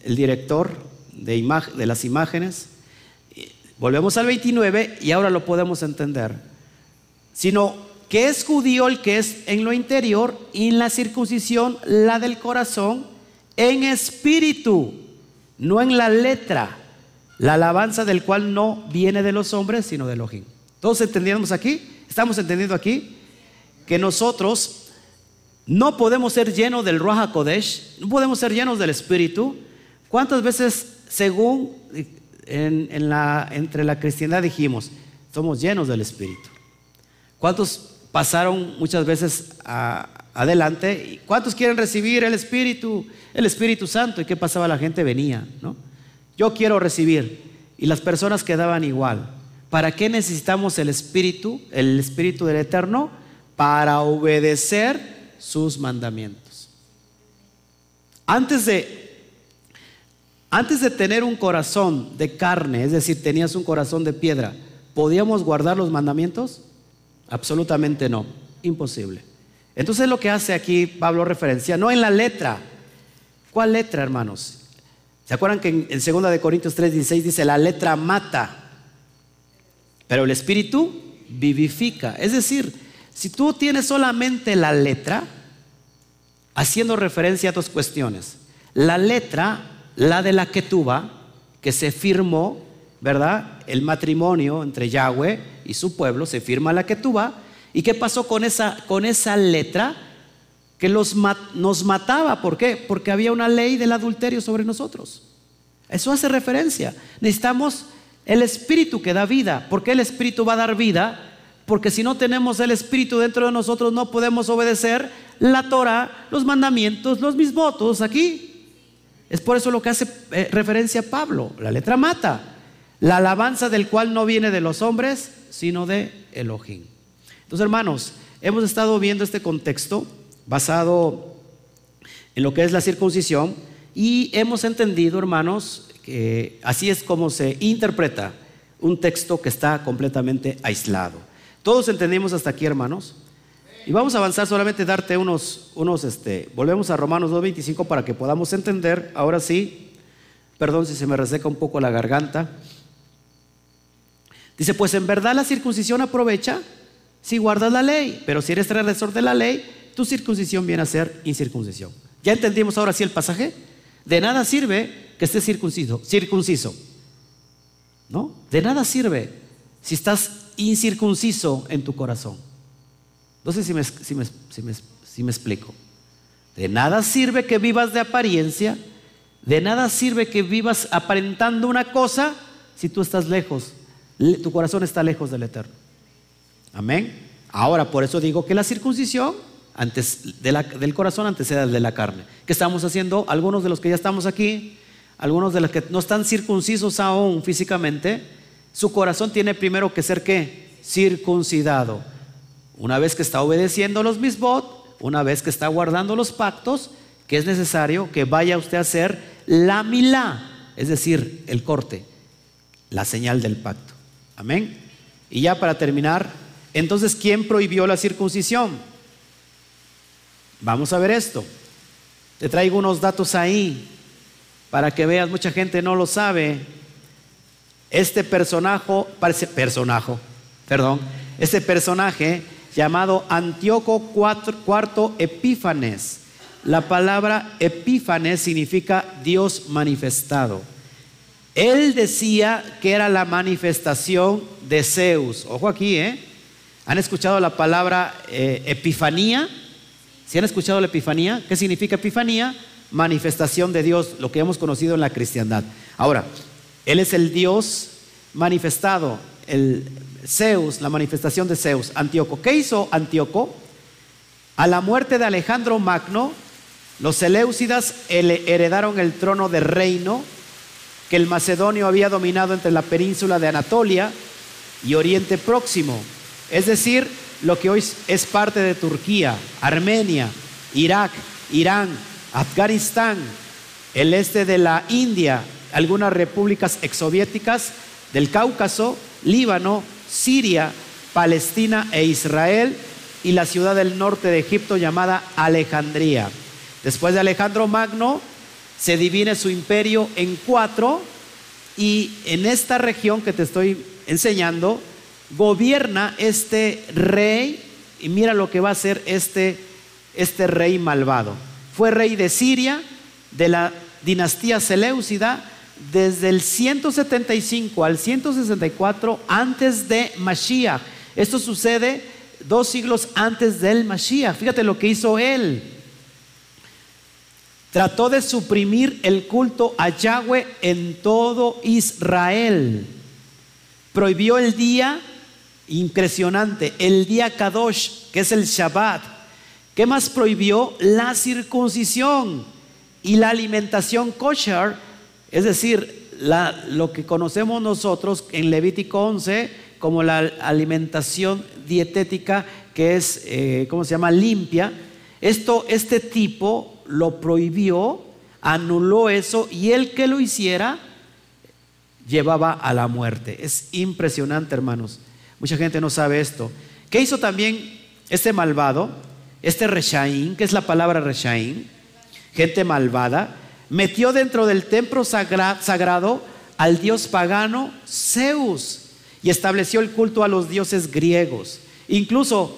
el, director de, de las imágenes. Volvemos al 29 y ahora lo podemos entender. Sino que es judío el que es en lo interior y en la circuncisión la del corazón en espíritu, no en la letra la alabanza del cual no viene de los hombres, sino de Elohim. ¿Todos entendemos aquí? ¿Estamos entendiendo aquí? Que nosotros no podemos ser llenos del Ruach Kodesh, no podemos ser llenos del Espíritu. ¿Cuántas veces, según en, la, entre la cristiandad dijimos, somos llenos del Espíritu? ¿Cuántos pasaron muchas veces adelante? ¿Cuántos quieren recibir el Espíritu, el Espíritu Santo? ¿Y qué pasaba? La gente venía, ¿no? Yo quiero recibir. Y las personas quedaban igual. ¿Para qué necesitamos el Espíritu, el Espíritu del Eterno? Para obedecer sus mandamientos. Antes de, antes de tener un corazón de carne, es decir, tenías un corazón de piedra, ¿podíamos guardar los mandamientos? Absolutamente no, imposible. Entonces lo que hace aquí Pablo referencia, no en la letra. ¿Cuál letra, hermanos? ¿Se acuerdan que en, 2 de Corintios 3:16 dice la letra mata, pero el espíritu vivifica? Es decir, si tú tienes solamente la letra, haciendo referencia a dos cuestiones. La letra, la de la Ketuba, que se firmó, ¿verdad? El matrimonio entre Yahweh y su pueblo, se firma la Ketuba. ¿Y qué pasó con esa, con esa letra? Que los, nos mataba. ¿Por qué? Porque había una ley del adulterio sobre nosotros. Eso hace referencia. Necesitamos el Espíritu que da vida. ¿Por qué el Espíritu va a dar vida? Porque si no tenemos el Espíritu dentro de nosotros, no podemos obedecer la Torah, los mandamientos, los mis votos aquí. Es por eso lo que hace eh, referencia Pablo. La letra mata. La alabanza del cual no viene de los hombres, sino de Elohim. Entonces, hermanos, hemos estado viendo este contexto basado en lo que es la circuncisión y hemos entendido, hermanos, que así es como se interpreta un texto que está completamente aislado. Todos entendimos hasta aquí, hermanos. Y vamos a avanzar solamente darte unos, unos, este, volvemos a Romanos 2.25 para que podamos entender, ahora sí, perdón si se me reseca un poco la garganta. Dice, pues en verdad la circuncisión aprovecha si guardas la ley, pero si eres transgresor de la ley, tu circuncisión viene a ser incircuncisión. ¿Ya entendimos ahora sí el pasaje? De nada sirve que estés circunciso, circunciso. ¿No? De nada sirve si estás incircunciso en tu corazón. No sé si me, si me, si me explico. De nada sirve que vivas de apariencia, de nada sirve que vivas aparentando una cosa si tú estás lejos, tu corazón está lejos del Eterno. Amén. Ahora, por eso digo que la circuncisión antes del corazón antecede de la carne. ¿Qué estamos haciendo? Algunos de los que ya estamos aquí, algunos de los que no están circuncisos aún físicamente, su corazón tiene primero que ser qué? Circuncidado. Una vez que está obedeciendo los misbot, una vez que está guardando los pactos, que es necesario que vaya usted a hacer la milá, es decir, el corte, la señal del pacto. Amén. Y ya para terminar, entonces, ¿quién prohibió la circuncisión? Vamos a ver esto. Te traigo unos datos ahí para que veas, mucha gente no lo sabe. Este personaje, parece personaje, perdón, este personaje llamado Antíoco IV Epífanes. La palabra Epífanes significa Dios manifestado. Él decía que era la manifestación de Zeus. Ojo aquí, ¿eh? ¿Han escuchado la palabra eh, epifanía? ¿Si han escuchado la epifanía? ¿Qué significa epifanía? Manifestación de Dios, lo que hemos conocido en la cristiandad. Ahora, Él es el Dios manifestado, el Zeus, la manifestación de Zeus, Antíoco. ¿Qué hizo Antíoco? A la muerte de Alejandro Magno, los Seleucidas heredaron el trono de reino que el macedonio había dominado entre la península de Anatolia y Oriente Próximo es decir, lo que hoy es parte de Turquía, Armenia, Irak, Irán, Afganistán, el este de la India, algunas repúblicas exsoviéticas del Cáucaso, Líbano, Siria, Palestina e Israel y la ciudad del norte de Egipto llamada Alejandría. Después de Alejandro Magno, se divide su imperio en cuatro y en esta región que te estoy enseñando, gobierna este rey y mira lo que va a hacer este, este rey malvado. Fue rey de Siria, de la dinastía Seleucida, desde el 175 al 164 antes de Mashiach. Esto sucede dos siglos antes del Mashiach. Fíjate lo que hizo él. Trató de suprimir el culto a Yahweh en todo Israel. Prohibió el día impresionante. El día Kadosh, que es el Shabbat. ¿Qué más prohibió? La circuncisión y la alimentación kosher, es decir, lo que conocemos nosotros en Levítico 11 como la alimentación dietética que es, eh, ¿cómo se llama?, limpia. Esto, este tipo lo prohibió, anuló eso y el que lo hiciera llevaba a la muerte. Es impresionante, hermanos. Mucha gente no sabe esto. ¿Qué hizo también este malvado? Este Reshaín, que es la palabra Reshaín, gente malvada, metió dentro del templo sagrado al dios pagano Zeus y estableció el culto a los dioses griegos. Incluso,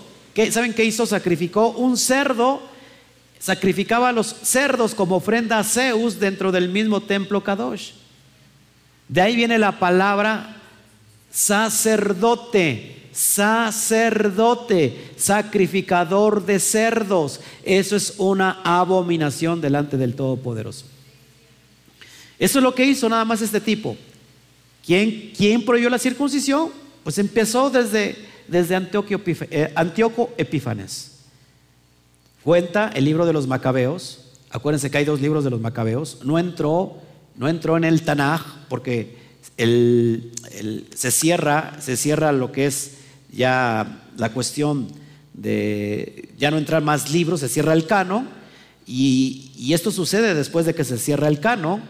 ¿saben qué hizo? Sacrificó un cerdo, sacrificaba a los cerdos como ofrenda a Zeus dentro del mismo templo Kadosh. De ahí viene la palabra sacerdote sacerdote, sacrificador de cerdos. Eso es una abominación delante del Todopoderoso. Eso es lo que hizo nada más este tipo. ¿Quién, quién prohibió la circuncisión? Pues empezó desde, desde eh, Antíoco Epífanes. Cuenta el libro de los Macabeos. Acuérdense que hay dos libros de los Macabeos. No entró, no entró en el Tanaj porque se, cierra, se cierra lo que es ya la cuestión de ya no entrar más libros, se cierra el cano, y, esto sucede después de que se cierra el cano,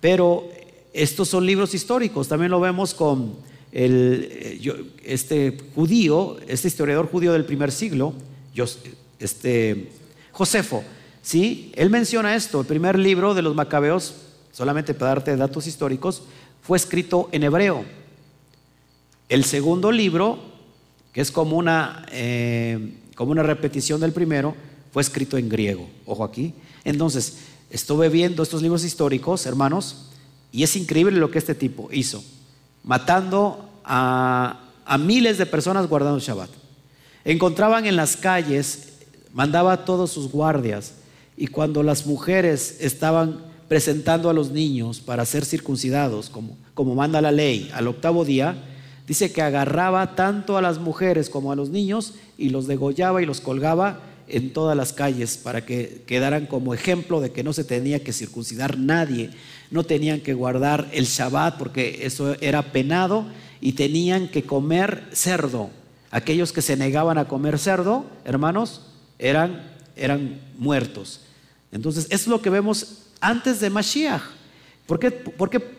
pero estos son libros históricos, también lo vemos con el, este judío, este historiador judío del primer siglo, este, Josefo, ¿sí? él menciona esto, el primer libro de los macabeos, solamente para darte datos históricos, fue escrito en hebreo. El segundo libro que es como una, eh, como una repetición del primero, fue escrito en griego. Ojo aquí. Entonces, estuve viendo estos libros históricos, hermanos, y es increíble lo que este tipo hizo, matando a, a miles de personas guardando Shabbat. Encontraban en las calles, mandaba a todos sus guardias, y cuando las mujeres estaban presentando a los niños para ser circuncidados, como, como manda la ley, al octavo día, Dice que agarraba tanto a las mujeres como a los niños y los degollaba y los colgaba en todas las calles para que quedaran como ejemplo de que no se tenía que circuncidar nadie, no tenían que guardar el Shabbat porque eso era penado y tenían que comer cerdo. Aquellos que se negaban a comer cerdo, hermanos, eran, eran muertos. Entonces, es lo que vemos antes de Mashiach. ¿Por qué,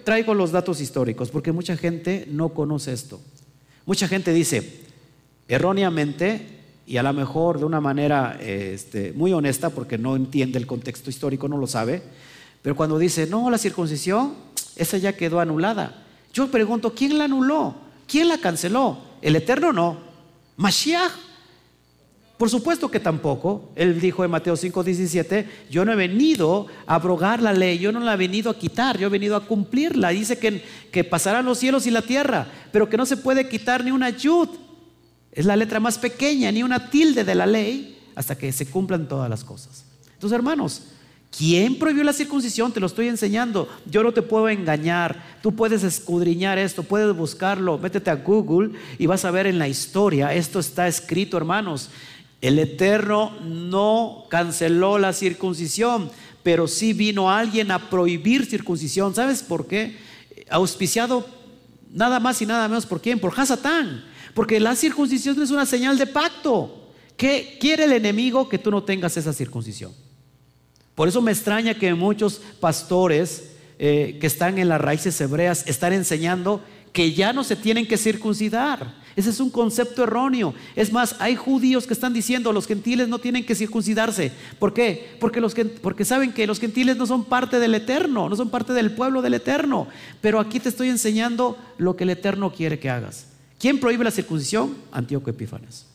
traigo los datos históricos? Porque mucha gente no conoce esto. Mucha gente dice, erróneamente, y a lo mejor de una manera este, muy honesta, porque no entiende el contexto histórico, no lo sabe, pero cuando dice, no, la circuncisión, esa ya quedó anulada. Yo pregunto, ¿quién la anuló? ¿Quién la canceló? ¿El Eterno no? Mashiach por supuesto que tampoco. Él dijo en Mateo 5:17, yo no he venido a abrogar la ley, yo no la he venido a quitar, yo he venido a cumplirla. Dice que, que pasarán los cielos y la tierra, pero que no se puede quitar ni una yud. Es la letra más pequeña, ni una tilde de la ley, hasta que se cumplan todas las cosas. Entonces, hermanos, ¿Quién prohibió la circuncisión? Te lo estoy enseñando. Yo no te puedo engañar. Tú puedes escudriñar esto, puedes buscarlo. Métete a Google y vas a ver en la historia. Esto está escrito, hermanos. El Eterno no canceló la circuncisión, pero sí vino alguien a prohibir circuncisión. ¿Sabes por qué? Auspiciado nada más y nada menos por quién? Por Hasatán. Porque la circuncisión es una señal de pacto. ¿Qué quiere el enemigo que tú no tengas esa circuncisión? Por eso me extraña que muchos pastores eh, que están en las raíces hebreas están enseñando que ya no se tienen que circuncidar. Ese es un concepto erróneo. Es más, hay judíos que están diciendo los gentiles no tienen que circuncidarse. ¿Por qué? Porque, saben que los gentiles no son parte del eterno, no son parte del pueblo del eterno. Pero aquí te estoy enseñando lo que el eterno quiere que hagas. ¿Quién prohíbe la circuncisión? Antíoco Epífanes.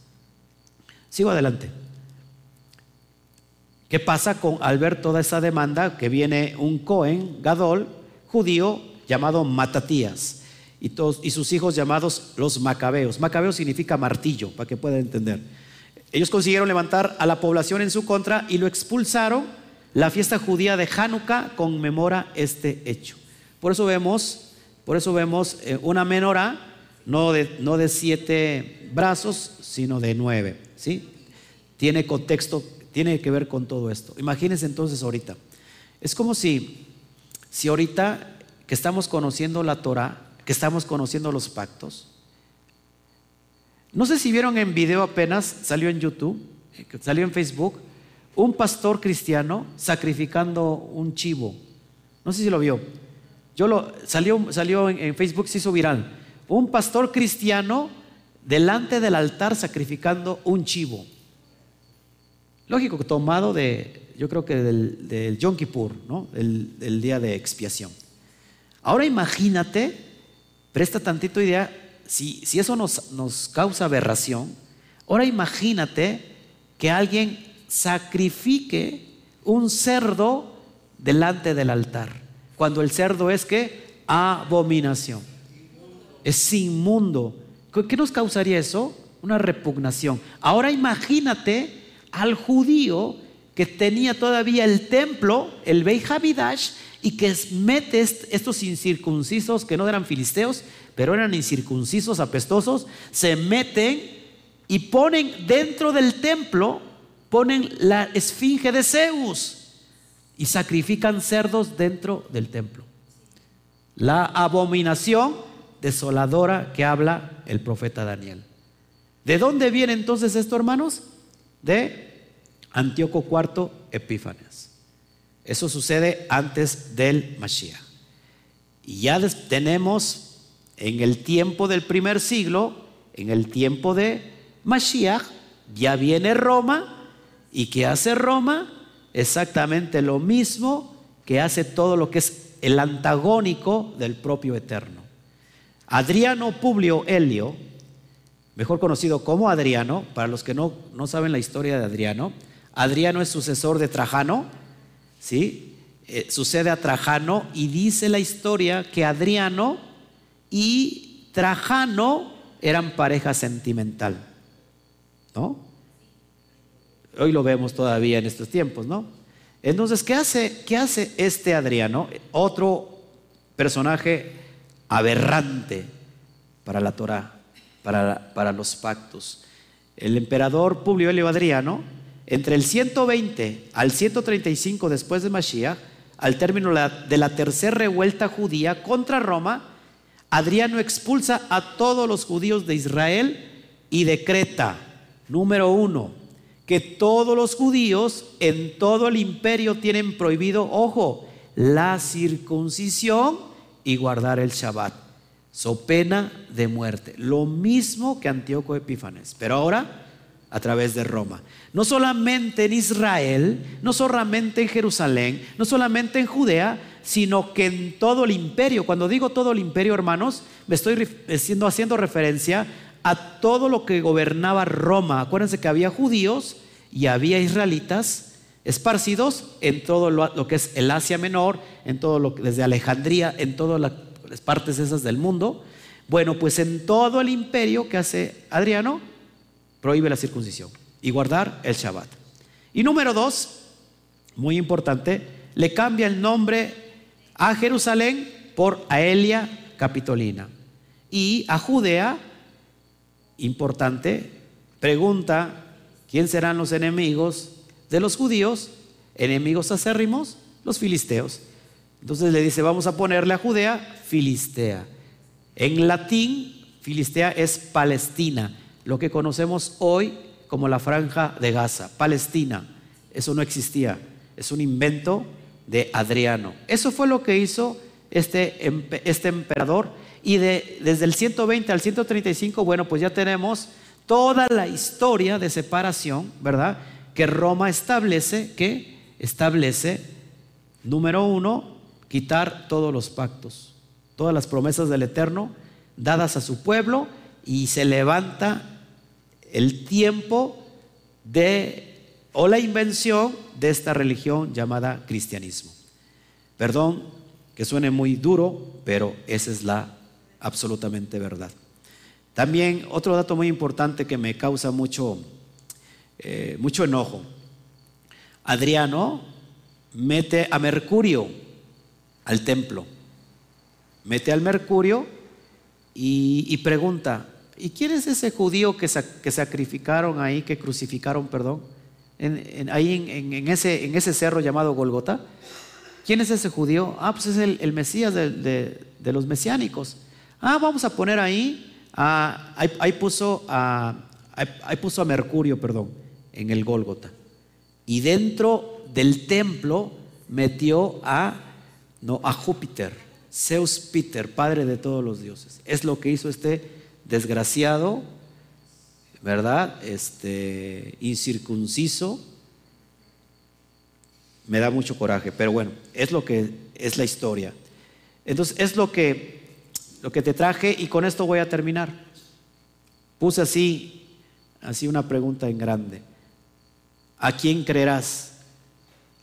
Sigo adelante. ¿Qué pasa con al ver toda esa demanda que viene un Cohen, Gadol, judío, llamado Matatías? Y, todos, y sus hijos llamados los macabeos. Macabeo significa martillo, para que puedan entender. Ellos consiguieron levantar a la población en su contra y lo expulsaron. La fiesta judía de Hanukkah conmemora este hecho. Por eso vemos, por eso vemos eh, una menorá, no de, no de siete brazos, sino de nueve. ¿sí? Tiene contexto, tiene que ver con todo esto. Imagínense entonces ahorita. Es como si, si ahorita que estamos conociendo la Torah, estamos conociendo los pactos. No sé si vieron en video apenas, salió en YouTube, salió en Facebook, un pastor cristiano sacrificando un chivo. No sé si lo vio. Yo lo salió, salió en, Facebook, se hizo viral. Un pastor cristiano delante del altar sacrificando un chivo. Lógico tomado de, yo creo que del, del Yom Kippur, ¿no? El, día de expiación. Ahora imagínate, presta tantito idea, si, si eso nos, nos causa aberración, ahora imagínate que alguien sacrifique un cerdo delante del altar, cuando el cerdo es que abominación, es inmundo. ¿Qué nos causaría eso? Una repugnación. Ahora imagínate al judío que tenía todavía el templo, el Beit Habidash, y que mete estos incircuncisos que no eran filisteos, pero eran incircuncisos apestosos, se meten y ponen dentro del templo, ponen la esfinge de Zeus y sacrifican cerdos dentro del templo. La abominación desoladora que habla el profeta Daniel. ¿De dónde viene entonces esto, hermanos? de Antíoco IV Epífanes. Eso sucede antes del Mashiach. Y ya tenemos en el tiempo del primer siglo, en el tiempo de Mashiach, ya viene Roma. ¿Y que hace Roma? Exactamente lo mismo que hace todo lo que es el antagónico del propio Eterno. Adriano Publio Helio mejor conocido como Adriano, para los que no, no saben la historia de Adriano, Adriano es sucesor de Trajano, ¿sí? Eh, sucede a Trajano y dice la historia que Adriano y Trajano eran pareja sentimental, ¿no? Hoy lo vemos todavía en estos tiempos, ¿no? Entonces, ¿qué hace, qué hace este Adriano? Otro personaje aberrante para la Torah para, los pactos. El emperador Publio Helio Adriano, entre el 120 al 135 después de Mashiach, al término de la tercera revuelta judía contra Roma, Adriano expulsa a todos los judíos de Israel y decreta, número uno, que todos los judíos en todo el imperio tienen prohibido, ojo, la circuncisión y guardar el Shabbat so pena de muerte. Lo mismo que Antíoco Epífanes, pero ahora a través de Roma. No solamente en Israel, no solamente en Jerusalén, no solamente en Judea, sino que en todo el imperio. Cuando digo todo el imperio, hermanos, me estoy haciendo, haciendo referencia a todo lo que gobernaba Roma. Acuérdense que había judíos y había israelitas esparcidos en todo lo, que es el Asia Menor, en todo lo que desde Alejandría, en todo la las partes esas del mundo. Bueno, pues en todo el imperio que hace Adriano, prohíbe la circuncisión y guardar el Shabbat. Y número dos, muy importante, le cambia el nombre a Jerusalén por Aelia Capitolina. Y a Judea, importante, pregunta, ¿quién serán los enemigos de los judíos? Enemigos acérrimos, los filisteos. Entonces le dice, vamos a ponerle a Judea Filistea. En latín, Filistea es Palestina, lo que conocemos hoy como la franja de Gaza, Palestina. Eso no existía, es un invento de Adriano. Eso fue lo que hizo este, este emperador y de, desde el 120 al 135, bueno, pues ya tenemos toda la historia de separación, ¿verdad? Que Roma establece, que establece, número uno, quitar todos los pactos, todas las promesas del Eterno dadas a su pueblo y se levanta el tiempo de o la invención de esta religión llamada cristianismo. Perdón que suene muy duro, pero esa es la absolutamente verdad. También otro dato muy importante que me causa mucho, eh, mucho enojo. Adriano mete a Mercurio al templo, mete al Mercurio y, pregunta, ¿y quién es ese judío que, que sacrificaron ahí, que crucificaron, perdón, en, ahí en, ese, en ese cerro llamado Golgota? ¿quién es ese judío? Ah, pues es el, Mesías de, los mesiánicos. Ah, vamos a poner ahí, ahí, puso a, ahí puso a Mercurio, perdón, en el Gólgota. Y dentro del templo metió a, no, a Júpiter, Zeus Peter, padre de todos los dioses. Es lo que hizo este desgraciado, ¿verdad? Este incircunciso. Me da mucho coraje, pero bueno, es lo que es la historia. Entonces, es lo que lo que te traje y con esto voy a terminar. Puse así así una pregunta en grande. ¿A quién creerás?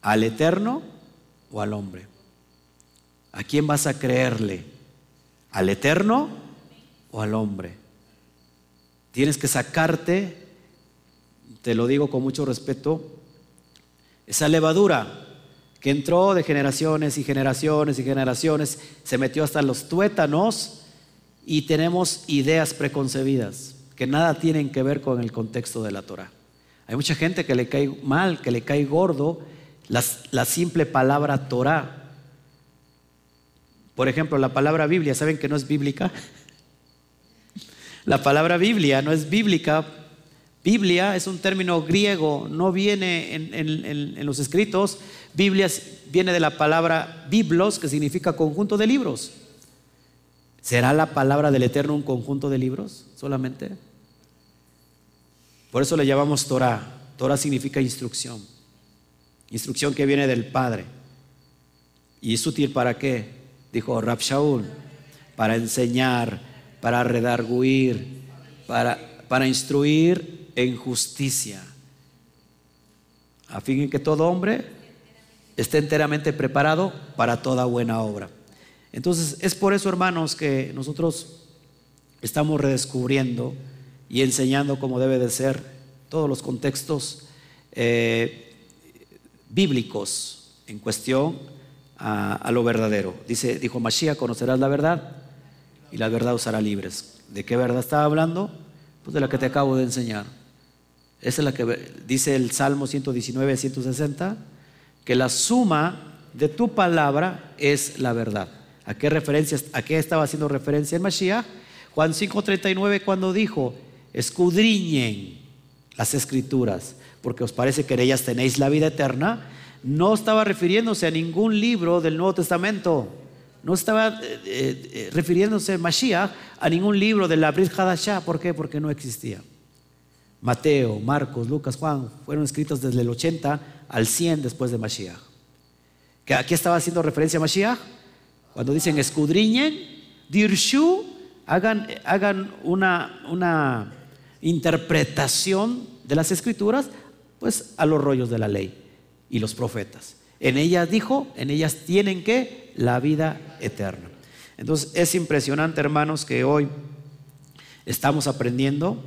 ¿Al eterno o al hombre? ¿A quién vas a creerle? ¿Al eterno o al hombre? Tienes que sacarte, te lo digo con mucho respeto, esa levadura que entró de generaciones y generaciones y generaciones, se metió hasta los tuétanos y tenemos ideas preconcebidas que nada tienen que ver con el contexto de la Torah. Hay mucha gente que le cae mal, que le cae gordo la simple palabra Torah. Por ejemplo, la palabra Biblia, ¿saben que no es bíblica? La palabra Biblia no es bíblica. Biblia es un término griego, no viene en, los escritos. Biblia viene de la palabra biblos, que significa conjunto de libros. ¿Será la palabra del Eterno un conjunto de libros solamente? Por eso le llamamos Torah. Torah significa instrucción. Instrucción que viene del Padre. ¿Y es útil para qué? Dijo Rab Shaul. Para enseñar, para redarguir, para, para instruir en justicia. A fin de que todo hombre esté enteramente preparado para toda buena obra. Entonces, es por eso, hermanos, que nosotros estamos redescubriendo y enseñando como debe de ser todos los contextos eh, bíblicos en cuestión a, lo verdadero. Dice, dijo Mashiach, conocerás la verdad y la verdad os hará libres. ¿De qué verdad estaba hablando? Pues de la que te acabo de enseñar. Esa es la que dice el Salmo 119, 160, que la suma de tu palabra es la verdad. ¿A qué, referencia, a qué estaba haciendo referencia en Mashiach? Juan 5:39 cuando dijo, escudriñen las escrituras, porque os parece que en ellas tenéis la vida eterna, no estaba refiriéndose a ningún libro del Nuevo Testamento, no estaba eh, eh, refiriéndose Mashiach a ningún libro de la Brit Hadashah, ¿por qué? Porque no existía. Mateo, Marcos, Lucas, Juan fueron escritos desde el 80 al 100 después de Mashiach. ¿Que ¿Aquí estaba haciendo referencia a Mashiach? Cuando dicen escudriñen, dirshu, hagan, hagan una, una interpretación de las escrituras, pues a los rollos de la ley y los profetas. En ellas dijo, en ellas tienen que la vida eterna. Entonces es impresionante, hermanos, que hoy estamos aprendiendo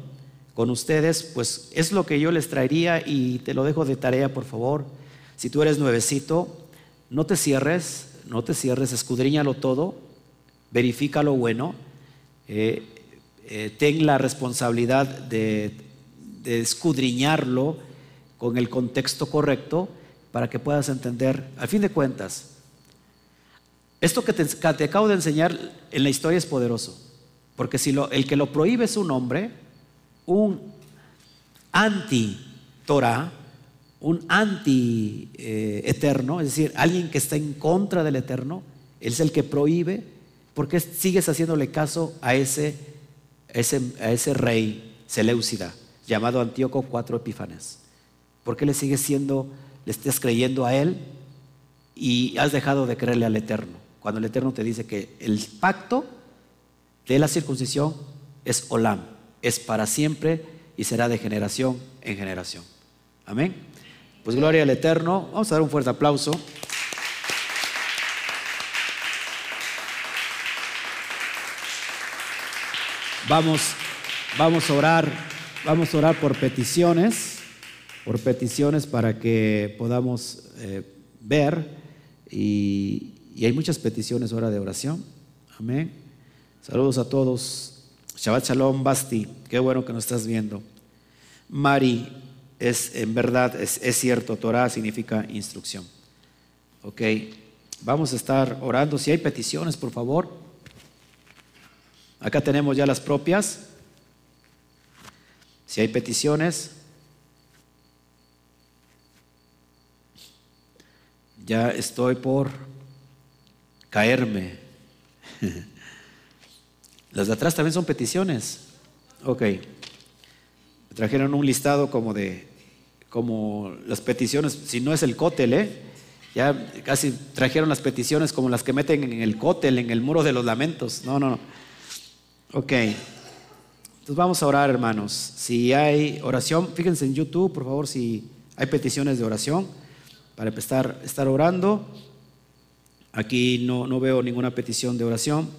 con ustedes, pues es lo que yo les traería y te lo dejo de tarea, por favor. Si tú eres nuevecito, no te cierres, no te cierres, escudriñalo todo, verifica lo bueno. Eh, eh, ten la responsabilidad de, escudriñarlo con el contexto correcto para que puedas entender, al fin de cuentas, esto que te, acabo de enseñar en la historia es poderoso, porque si el que lo prohíbe es un hombre, un anti-Torah, un anti-eterno, es decir, alguien que está en contra del eterno, él es el que prohíbe, porque sigues haciéndole caso a ese rey Seleucida, llamado Antíoco cuatro Epífanes? ¿Por qué le sigues siendo, le estás creyendo a él y has dejado de creerle al Eterno? Cuando el Eterno te dice que el pacto de la circuncisión es Olam, es para siempre y será de generación en generación. Amén. Pues gloria al Eterno. Vamos a dar un fuerte aplauso. Vamos, vamos a orar, vamos a orar por peticiones, por peticiones para que podamos eh, ver y, hay muchas peticiones ahora de oración. Amén. Saludos a todos. Shabbat Shalom, Basti. Qué bueno que nos estás viendo. Mari, es en verdad, es, es cierto, Torah significa instrucción. Ok. Vamos a estar orando. Si hay peticiones, por favor. Acá tenemos ya las propias. Si hay peticiones, ya estoy por caerme. Las de atrás también son peticiones. Ok. trajeron un listado como de, como las peticiones, si no es el cótel, ¿eh? Ya casi trajeron las peticiones como las que meten en el cótel, en el muro de los lamentos. No, no, no. Ok. Entonces vamos a orar, hermanos. Si hay oración, fíjense en YouTube, por favor, si hay peticiones de oración para empezar estar orando. Aquí no, no veo ninguna petición de oración.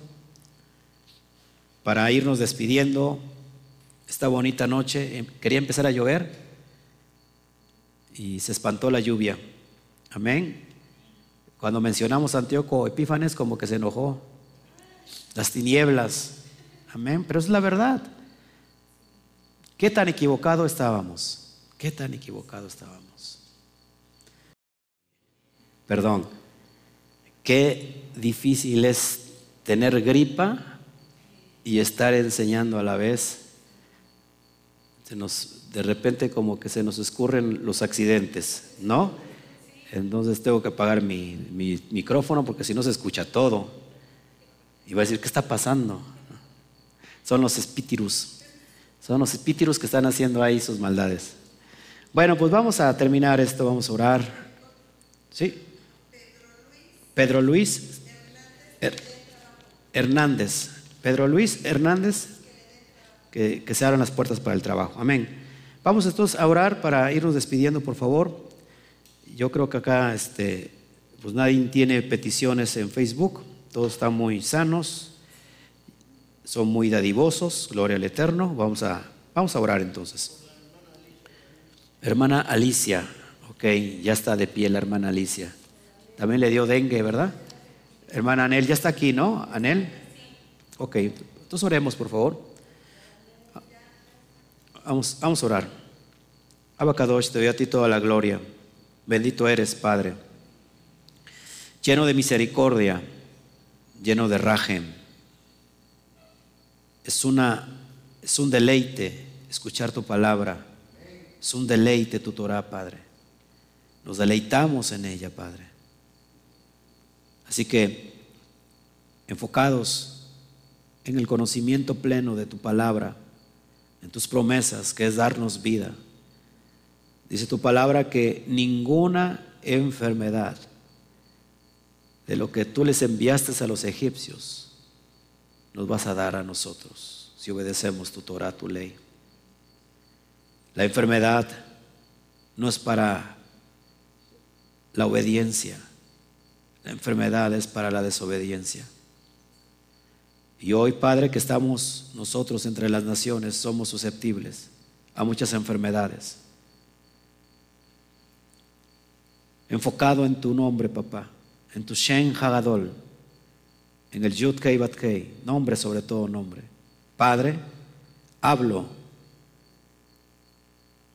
Para irnos despidiendo esta bonita noche, em, quería empezar a llover y se espantó la lluvia. Amén. Cuando mencionamos Antíoco Epífanes, como que se enojó. Las tinieblas. Amén. Pero es la verdad. ¿Qué tan equivocado estábamos? ¿Qué tan equivocado estábamos? Perdón. Qué difícil es tener gripa y estar enseñando a la vez. Se nos, de repente como que se nos escurren los accidentes, ¿no? Entonces tengo que apagar mi, micrófono porque si no se escucha todo. Y va a decir, ¿qué está pasando? Son los espíritus. Son los espíritus que están haciendo ahí sus maldades. Bueno, pues vamos a terminar esto, vamos a orar. ¿Sí? Pedro Luis Hernández. Pedro Luis Hernández, que, se abran las puertas para el trabajo. Amén. Vamos entonces a orar para irnos despidiendo, por favor yo creo que acá este, pues nadie tiene peticiones en Facebook, todos están muy sanos, son muy dadivosos, gloria al Eterno. Vamos a, vamos a orar entonces. Hermana Alicia, ok, ya está de pie la hermana Alicia. También le dio dengue, ¿verdad? Hermana Anel, ya está aquí, ¿no? Anel. Ok, entonces oremos, por favor. Vamos, vamos a orar. Abacadosh, te doy a ti toda la gloria. Bendito eres, Padre, lleno de misericordia, lleno de rajem. Es, una, es un deleite escuchar tu palabra. Es un deleite tu Torah, Padre. Nos deleitamos en ella, Padre. Así que, enfocados en el conocimiento pleno de tu palabra, en tus promesas, que es darnos vida, Dice tu palabra que ninguna enfermedad de lo que tú les enviaste a los egipcios nos vas a dar a nosotros si obedecemos tu Torah, tu ley. La enfermedad no es para la obediencia, la enfermedad es para la desobediencia. Y hoy, Padre, que estamos nosotros entre las naciones, somos susceptibles a muchas enfermedades. enfocado en tu nombre, papá, en tu Shen Hagadol, en el Yud Kei Bat Kei, nombre sobre todo nombre. Padre, hablo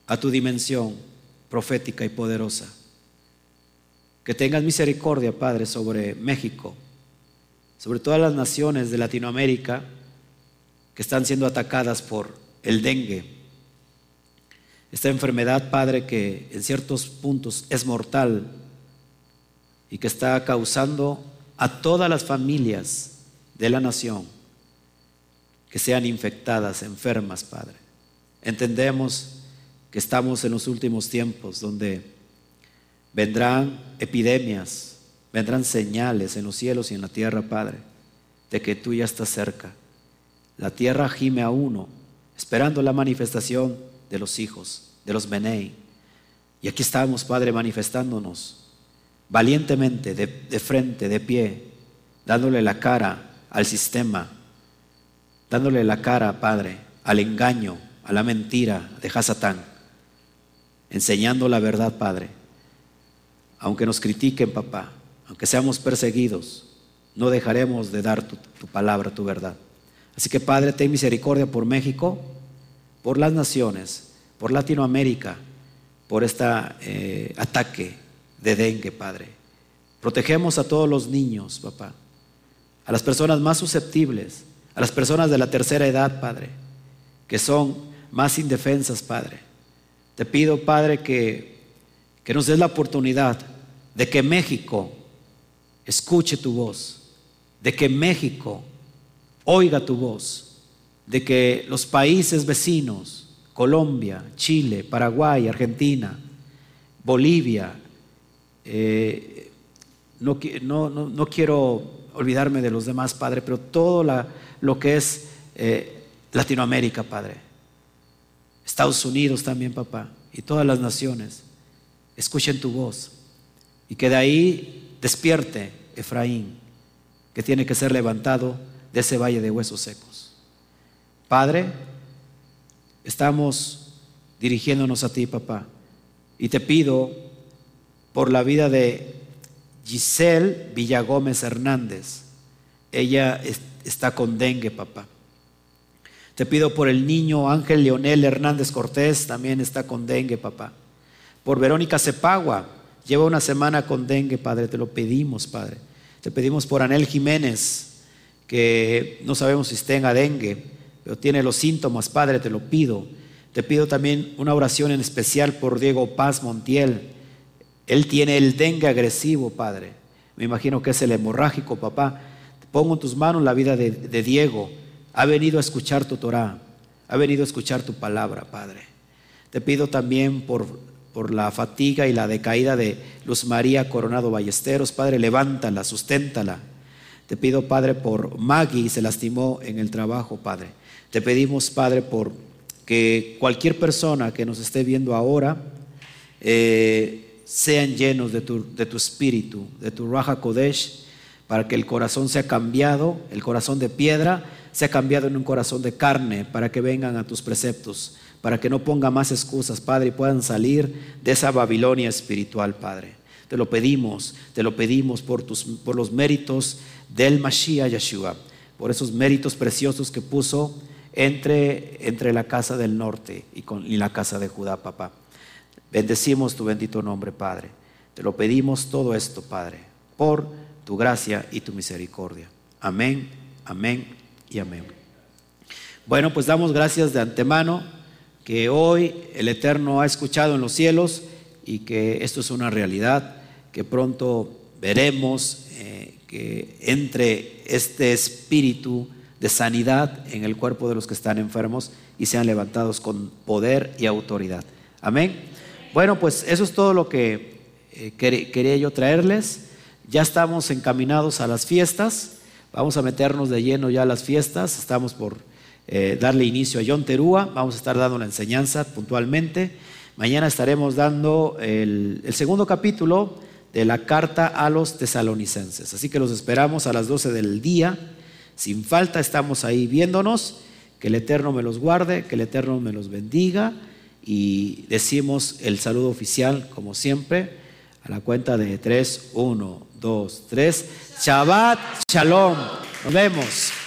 a tu dimensión profética y poderosa. Que tengas misericordia, Padre, sobre México, sobre todas las naciones de Latinoamérica que están siendo atacadas por el dengue, esta enfermedad, Padre, que en ciertos puntos es mortal y que está causando a todas las familias de la nación que sean infectadas, enfermas, Padre. Entendemos que estamos en los últimos tiempos donde vendrán epidemias, vendrán señales en los cielos y en la tierra, Padre, de que tú ya estás cerca. La tierra gime a uno, esperando la manifestación de los hijos, de los Benei. Y aquí estamos, Padre, manifestándonos valientemente, de, frente, de pie, dándole la cara al sistema, dándole la cara, Padre, al engaño, a la mentira de Hasatán, enseñando la verdad, Padre. Aunque nos critiquen, papá, aunque seamos perseguidos, no dejaremos de dar tu, palabra, tu verdad. Así que, Padre, ten misericordia por México, por las naciones, por Latinoamérica, por este ataque de dengue, Padre. Protegemos a todos los niños, papá, a las personas más susceptibles, a las personas de la tercera edad, Padre, que son más indefensas, Padre. Te pido, Padre, que, que nos des la oportunidad de que México escuche tu voz, de que México oiga tu voz, de que los países vecinos, Colombia, Chile, Paraguay, Argentina, Bolivia, eh, no, no, quiero olvidarme de los demás, Padre, pero todo lo que es eh, Latinoamérica, Padre, Estados Unidos también, papá, y todas las naciones, escuchen tu voz y que de ahí despierte Efraín, que tiene que ser levantado de ese valle de huesos secos. Padre, estamos dirigiéndonos a ti, papá, y te pido por la vida de Giselle Villagómez Hernández. Ella está con dengue, papá. Te pido por el niño Ángel Leonel Hernández Cortés, también está con dengue, papá. Por Verónica Cepagua, lleva una semana con dengue, Padre, te lo pedimos, Padre. Te pedimos por Anel Jiménez, que no sabemos si tenga dengue, pero tiene los síntomas, Padre, te lo pido. Te pido también una oración en especial por Diego Paz Montiel. Él tiene el dengue agresivo, Padre. Me imagino que es el hemorrágico, papá. Te pongo en tus manos la vida de, de Diego ha venido a escuchar tu Torah, ha venido a escuchar tu palabra, Padre. Te pido también por, por la fatiga y la decaída de Luz María Coronado Ballesteros, Padre, levántala, susténtala. Te pido, Padre, por Maggie, se lastimó en el trabajo, Padre. Te pedimos, Padre, por que cualquier persona que nos esté viendo ahora eh, sean llenos de tu, de tu espíritu, de tu Raja Kodesh, para que el corazón sea cambiado, el corazón de piedra, se ha cambiado en un corazón de carne para que vengan a tus preceptos, para que no ponga más excusas, Padre, y puedan salir de esa Babilonia espiritual, Padre. Te lo pedimos, te lo pedimos por, tus, por los méritos del Mashiach Yeshua, por esos méritos preciosos que puso entre, entre la casa del norte y, con, y la casa de Judá, papá. Bendecimos tu bendito nombre, Padre. Te lo pedimos todo esto, Padre, por tu gracia y tu misericordia. Amén, amén y amén. Bueno, pues damos gracias de antemano que hoy el Eterno ha escuchado en los cielos y que esto es una realidad, que pronto veremos eh, que entre este espíritu de sanidad en el cuerpo de los que están enfermos y sean levantados con poder y autoridad. Amén. Bueno, pues eso es todo lo que eh, quería yo traerles. Ya estamos encaminados a las fiestas. Vamos a meternos de lleno ya a las fiestas. Estamos por eh, darle inicio a John Terúa. Vamos a estar dando la enseñanza puntualmente. Mañana estaremos dando el, segundo capítulo de la carta a los tesalonicenses. Así que los esperamos a las 12 del día. Sin falta estamos ahí viéndonos. Que el Eterno me los guarde, que el Eterno me los bendiga. Y decimos el saludo oficial, como siempre, a la cuenta de 3, 1, 2, 3. Shabbat Shalom. Nos vemos.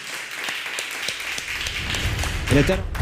El Eterno.